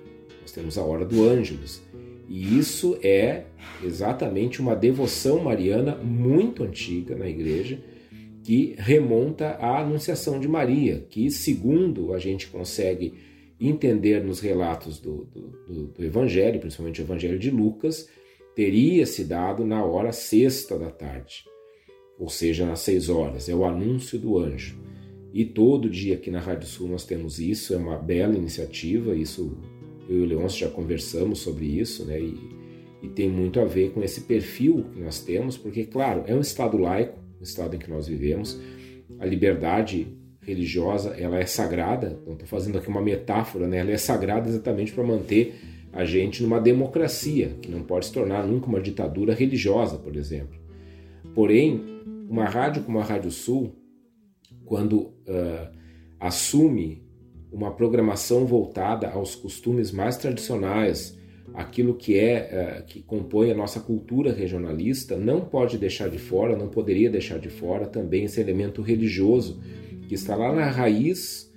nós temos a hora do Ângelus. E isso é exatamente uma devoção mariana muito antiga na igreja, que remonta à Anunciação de Maria, que, segundo a gente consegue entender nos relatos do, do, do Evangelho, principalmente o Evangelho de Lucas, teria se dado na hora sexta da tarde, ou seja, nas seis horas. É o anúncio do anjo. E todo dia aqui na Rádio Sul nós temos isso, é uma bela iniciativa, isso eu e o Leôncio já conversamos sobre isso, né? E, e tem muito a ver com esse perfil que nós temos, porque, claro, é um Estado laico, o Estado em que nós vivemos, a liberdade religiosa ela é sagrada, então estou fazendo aqui uma metáfora, né? ela é sagrada exatamente para manter a gente numa democracia, que não pode se tornar nunca uma ditadura religiosa, por exemplo. Porém, uma rádio como a Rádio Sul, quando uh, assume uma programação voltada aos costumes mais tradicionais, aquilo que é uh, que compõe a nossa cultura regionalista, não pode deixar de fora, não poderia deixar de fora também esse elemento religioso que está lá na raiz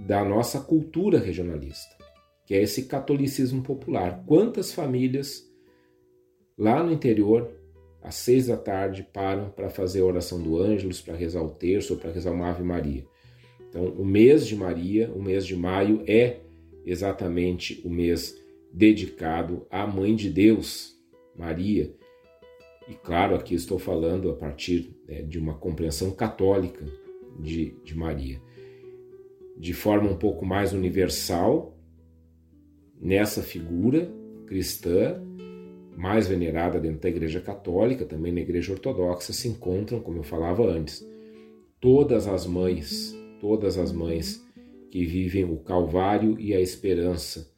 da nossa cultura regionalista, que é esse catolicismo popular. Quantas famílias lá no interior às seis da tarde param para fazer a oração do Ângelus, para rezar o terço para rezar uma Ave Maria. Então, o mês de Maria, o mês de maio, é exatamente o mês dedicado à Mãe de Deus, Maria. E claro, aqui estou falando a partir né, de uma compreensão católica de, de Maria. De forma um pouco mais universal, nessa figura cristã, mais venerada dentro da Igreja Católica, também na Igreja Ortodoxa, se encontram, como eu falava antes, todas as mães, todas as mães que vivem o Calvário e a esperança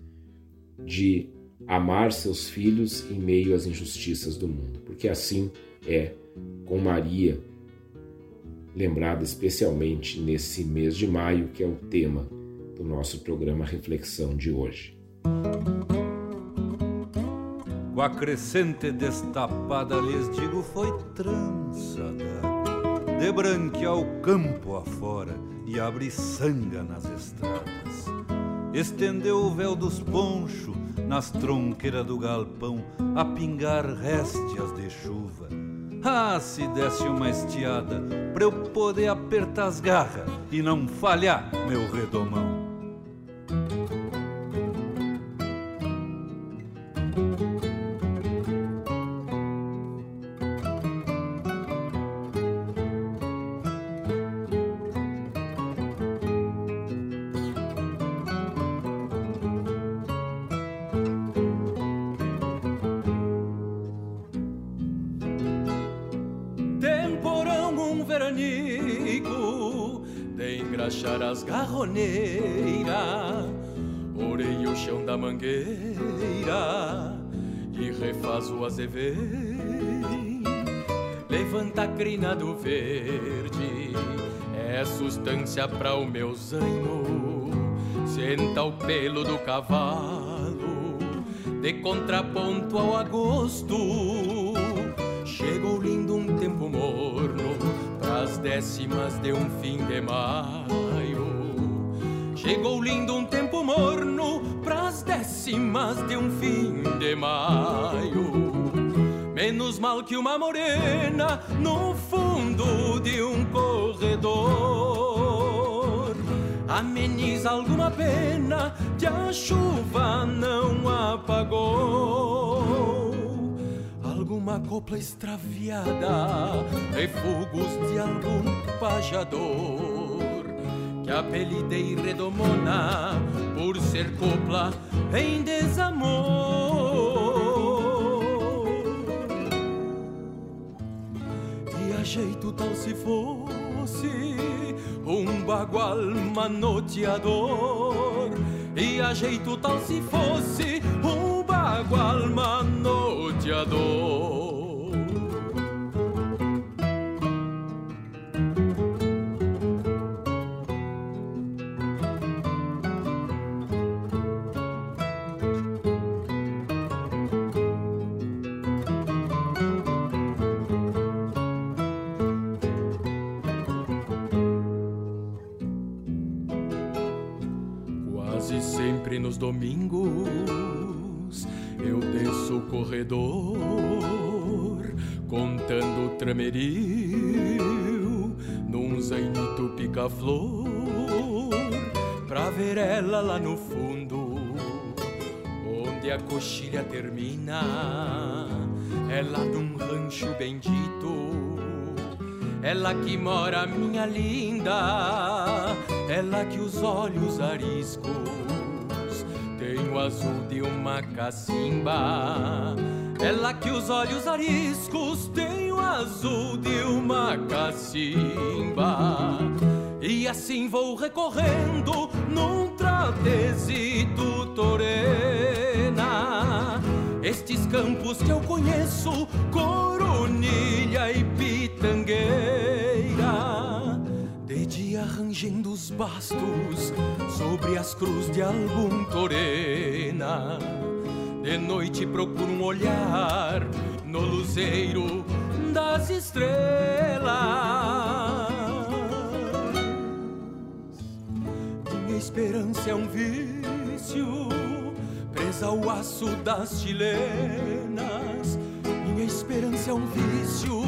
de amar seus filhos em meio às injustiças do mundo, porque assim é com Maria, lembrada especialmente nesse mês de maio, que é o tema do nosso programa Reflexão de hoje. Com a crescente destapada, lhes digo, foi trançada, de branquear o campo afora e abrir sanga nas estradas. Estendeu o véu dos ponchos nas tronqueiras do galpão a pingar réstias de chuva. Ah, se desse uma estiada pra eu poder apertar as garras e não falhar meu redomão. Garroneira, orei o chão da mangueira e refaz o azevém. Levanta a crina do verde, é sustância para o meu zaino. Senta o pelo do cavalo, de contraponto ao agosto. Décimas de um fim de maio. Chegou lindo um tempo morno pras décimas de um fim de maio. Menos mal que uma morena no fundo de um corredor ameniza alguma pena que a chuva não apagou. Alguma copla extraviada, refugos de algum pajador que apelidei redomona por ser copla em desamor. E a jeito tal se fosse um bagual manoteador. E a jeito tal se fosse um bagual manoteador norteador. Quase sempre nos domingos manso corredor, contando o tramerio num zainito pica-flor, pra ver ela lá no fundo, onde a coxilha termina, lá num rancho bendito ela que mora, minha linda, ela que os olhos ariscos o azul de uma cacimba. Ela que os olhos ariscos tem o azul de uma cacimba. E assim vou recorrendo num tratezito torena. Estes campos que eu conheço, coronilha e pitangueira Rangendo os bastos sobre as cruz de algum torena. De noite procuro um olhar no luzeiro das estrelas. Minha esperança é um vício presa ao aço das chilenas. Minha esperança é um vício,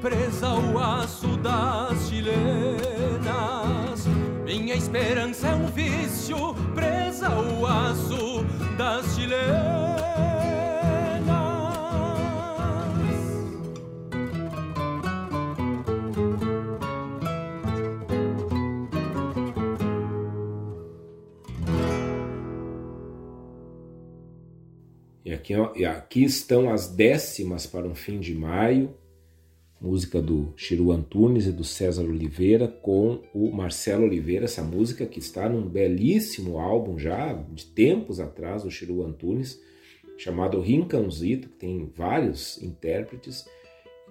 presa ao aço das chilenas. Minha esperança é um vício, presa ao aço das chilenas. E aqui, e aqui estão as décimas para um fim de maio, música do Chiru Antunes e do César Oliveira com o Marcelo Oliveira, essa música que está num belíssimo álbum já de tempos atrás do Chiru Antunes, chamado Rincãozito, que tem vários intérpretes,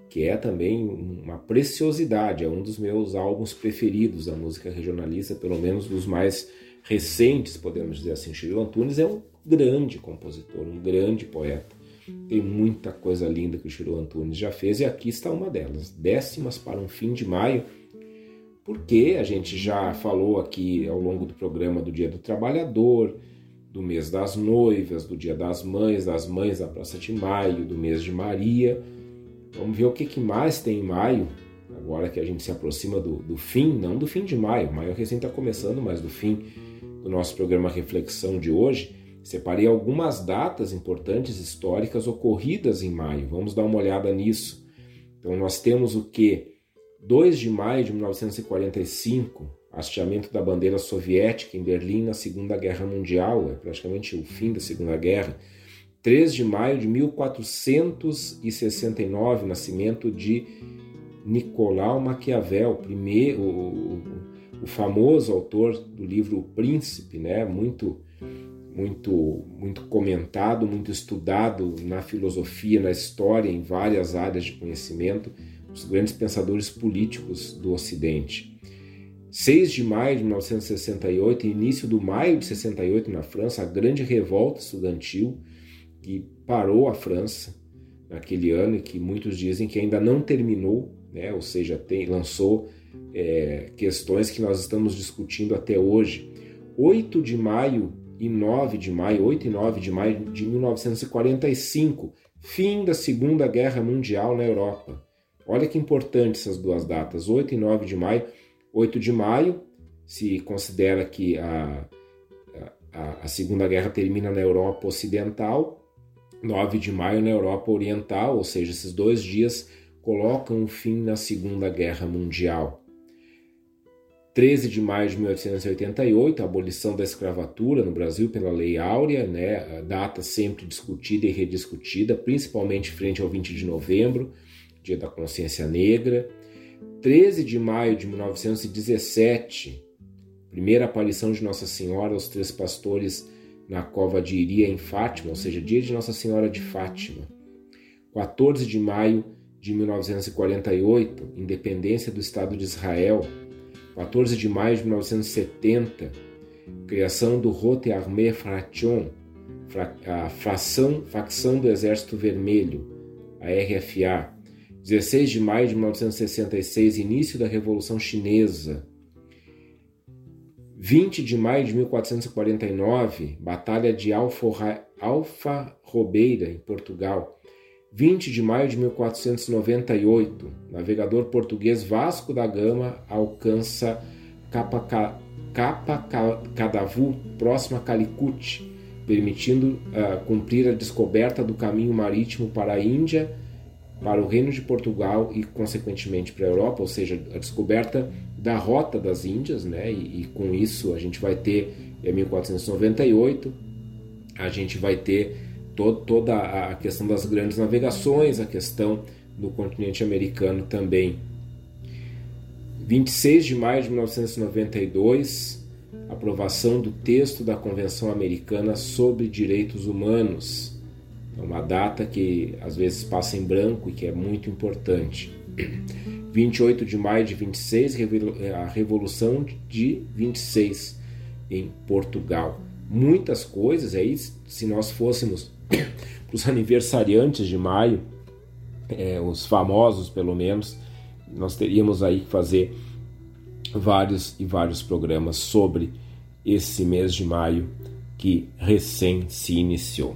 que é também uma preciosidade, é um dos meus álbuns preferidos da música regionalista, pelo menos dos mais recentes, podemos dizer assim. Chiru Antunes é um grande compositor, um grande poeta. Tem muita coisa linda que o Chiru Antunes já fez e aqui está uma delas, décimas para um fim de maio, porque a gente já falou aqui ao longo do programa do Dia do Trabalhador, do mês das noivas, do Dia das Mães, das Mães da Praça de Maio, do mês de Maria. Vamos ver o que, que mais tem em maio, agora que a gente se aproxima do, do fim, não do fim de maio, maio recém está começando, mas do fim do nosso programa Reflexão de hoje. Separei algumas datas importantes históricas ocorridas em maio. Vamos dar uma olhada nisso. Então nós temos o que? 2 de maio de 1945, hasteamento da bandeira soviética em Berlim na Segunda Guerra Mundial, é praticamente o fim da Segunda Guerra. 3 de maio de 1469, nascimento de Nicolau Maquiavel, primeiro, o, o, o famoso autor do livro O Príncipe, né? muito muito, muito comentado, muito estudado na filosofia, na história, em várias áreas de conhecimento, os grandes pensadores políticos do Ocidente. 6 de maio de 1968, início do maio de 68 na França, a grande revolta estudantil que parou a França naquele ano e que muitos dizem que ainda não terminou, né? ou seja, tem, lançou é, questões que nós estamos discutindo até hoje. 8 de maio e 9 de maio, 8 e 9 de maio de 1945, fim da Segunda Guerra Mundial na Europa. Olha que importante essas duas datas, 8 e 9 de maio. 8 de maio se considera que a, a, a Segunda Guerra termina na Europa Ocidental, 9 de maio na Europa Oriental, ou seja, esses dois dias colocam um fim na Segunda Guerra Mundial. 13 de maio de 1888, a abolição da escravatura no Brasil pela Lei Áurea, né, data sempre discutida e rediscutida, principalmente frente ao 20 de novembro, Dia da Consciência Negra. 13 de maio de 1917, primeira aparição de Nossa Senhora aos três pastores na cova de Iria, em Fátima, ou seja, dia de Nossa Senhora de Fátima. 14 de maio de 1948, independência do Estado de Israel, 14 de maio de 1970, criação do Rote Armée Fraction, a fração, facção do Exército Vermelho, a RFA. 16 de maio de 1966, início da Revolução Chinesa. 20 de maio de 1449, Batalha de Alfa Robeira, em Portugal. 20 de maio de 1498, navegador português Vasco da Gama alcança Capa, Cadavu, próximo a Calicut, permitindo uh, cumprir a descoberta do caminho marítimo para a Índia, para o Reino de Portugal e, consequentemente, para a Europa, ou seja, a descoberta da rota das Índias, né? E, e com isso a gente vai ter, em 1498, a gente vai ter toda a questão das grandes navegações, a questão do continente americano também. 26 de maio de 1992, aprovação do texto da Convenção Americana sobre Direitos Humanos. É uma data que às vezes passa em branco e que é muito importante. 28 de maio de 26, a Revolução de 26 em Portugal. Muitas coisas aí, se nós fôssemos para os aniversariantes de maio, é, os famosos pelo menos, nós teríamos aí que fazer vários e vários programas sobre esse mês de maio que recém se iniciou.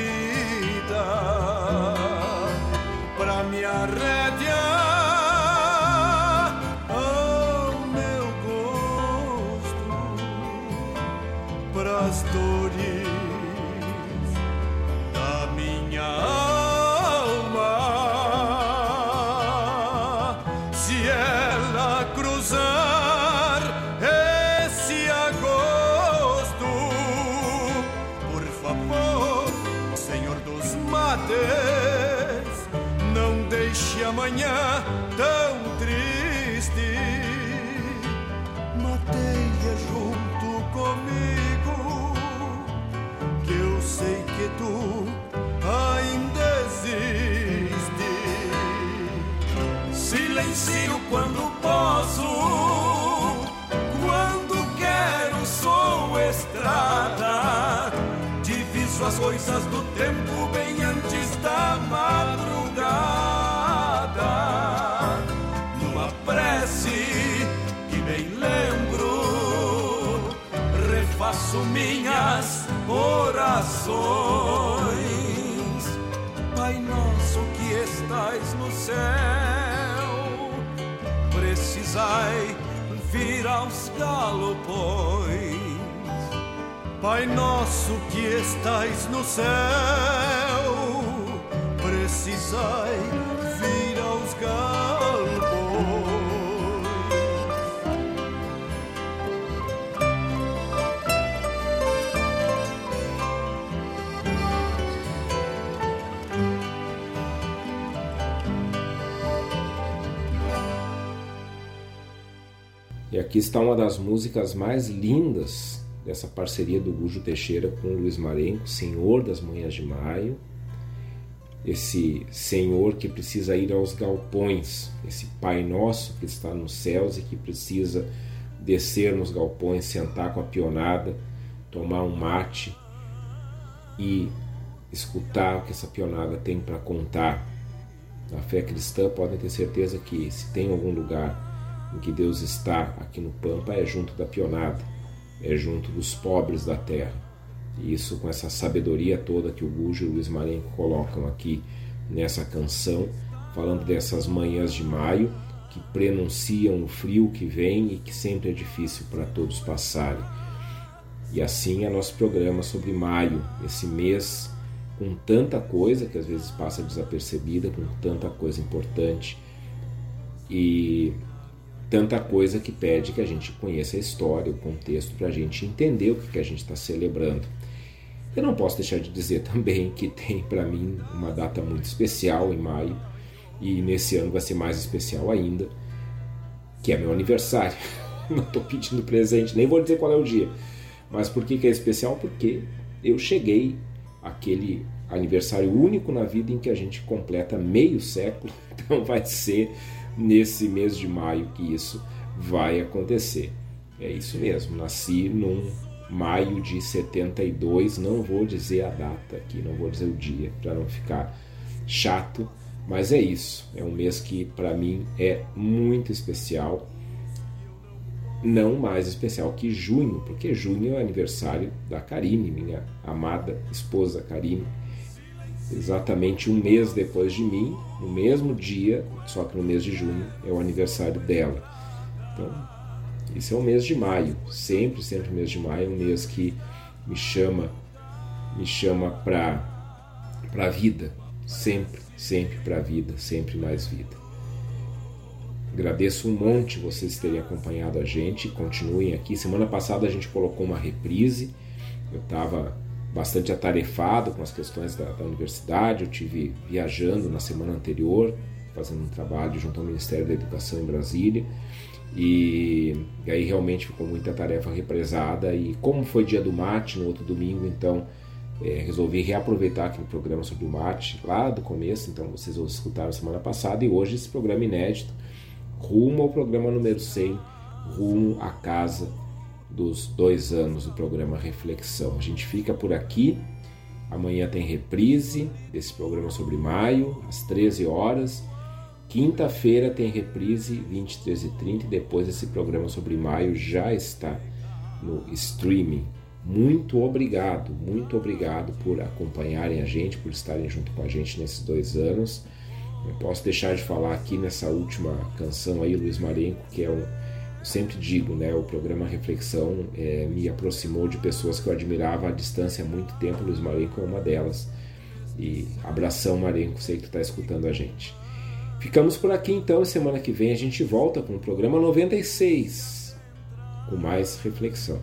coisas do tempo bem antes da madrugada. Numa prece que bem lembro, refaço minhas orações. Pai nosso que estais no céu, precisai vir aos galopões. Pai nosso que estais no céu, precisai vir aos. E aqui está uma das músicas mais lindas dessa parceria do Gujo Teixeira com o Luiz Marenco, Senhor das Manhãs de Maio. Esse Senhor que precisa ir aos galpões, esse Pai Nosso que está nos céus e que precisa descer nos galpões, sentar com a pionada, tomar um mate e escutar o que essa pionada tem para contar. Na fé cristã, podem ter certeza que se tem algum lugar em que Deus está aqui no Pampa é junto da pionada, é junto dos pobres da terra. E isso com essa sabedoria toda que o Gujo e o Luiz Marenco colocam aqui nessa canção, falando dessas manhãs de maio que prenunciam o frio que vem e que sempre é difícil para todos passarem. E assim é nosso programa sobre maio, esse mês com tanta coisa que às vezes passa desapercebida, com tanta coisa importante. E tanta coisa que pede que a gente conheça a história, o contexto, para a gente entender o que, que a gente está celebrando. Eu não posso deixar de dizer também que tem para mim uma data muito especial em maio, e nesse ano vai ser mais especial ainda, que é meu aniversário. Não estou pedindo presente, nem vou dizer qual é o dia. Mas por que, que é especial? Porque eu cheguei àquele aniversário único na vida em que a gente completa meio século, então vai ser nesse mês de maio que isso vai acontecer. É isso mesmo, nasci num maio de 72, não vou dizer a data aqui, não vou dizer o dia para não ficar chato, mas é isso. É um mês que para mim é muito especial. Não mais especial que junho, porque junho é aniversário da Karine, minha amada esposa Karine, exatamente um mês depois de mim, no mesmo dia, só que no mês de junho, é o aniversário dela. Então, esse é o mês de maio, sempre, sempre o mês de maio é um mês que me chama, me chama para para a vida, sempre, sempre para a vida, sempre mais vida. Agradeço um monte vocês terem acompanhado a gente, continuem aqui. Semana passada a gente colocou uma reprise, eu estava bastante atarefado com as questões da, da, universidade. Eu tive viajando na semana anterior, fazendo um trabalho junto ao Ministério da Educação em Brasília. E, e aí realmente ficou muita tarefa represada. E como foi dia do mate no outro domingo, então é, resolvi reaproveitar aquele programa sobre o mate lá do começo. Então vocês escutaram semana passada e hoje esse programa inédito, rumo ao programa número 100, rumo à casa dos dois anos do programa Reflexão. A gente fica por aqui. Amanhã tem reprise desse programa sobre maio, às 13 horas. Quinta-feira tem reprise, 23h30. E depois esse programa sobre maio já está no streaming. Muito obrigado, muito obrigado por acompanharem a gente, por estarem junto com a gente nesses dois anos. Não posso deixar de falar aqui nessa última canção aí, Luiz Marenco, que é um sempre digo, né, o programa Reflexão é, me aproximou de pessoas que eu admirava à distância há muito tempo. Luiz Marenco é uma delas. E abração, Marenco, sei que tu está escutando a gente. Ficamos por aqui então. Semana que vem a gente volta com o programa 96 com mais reflexão.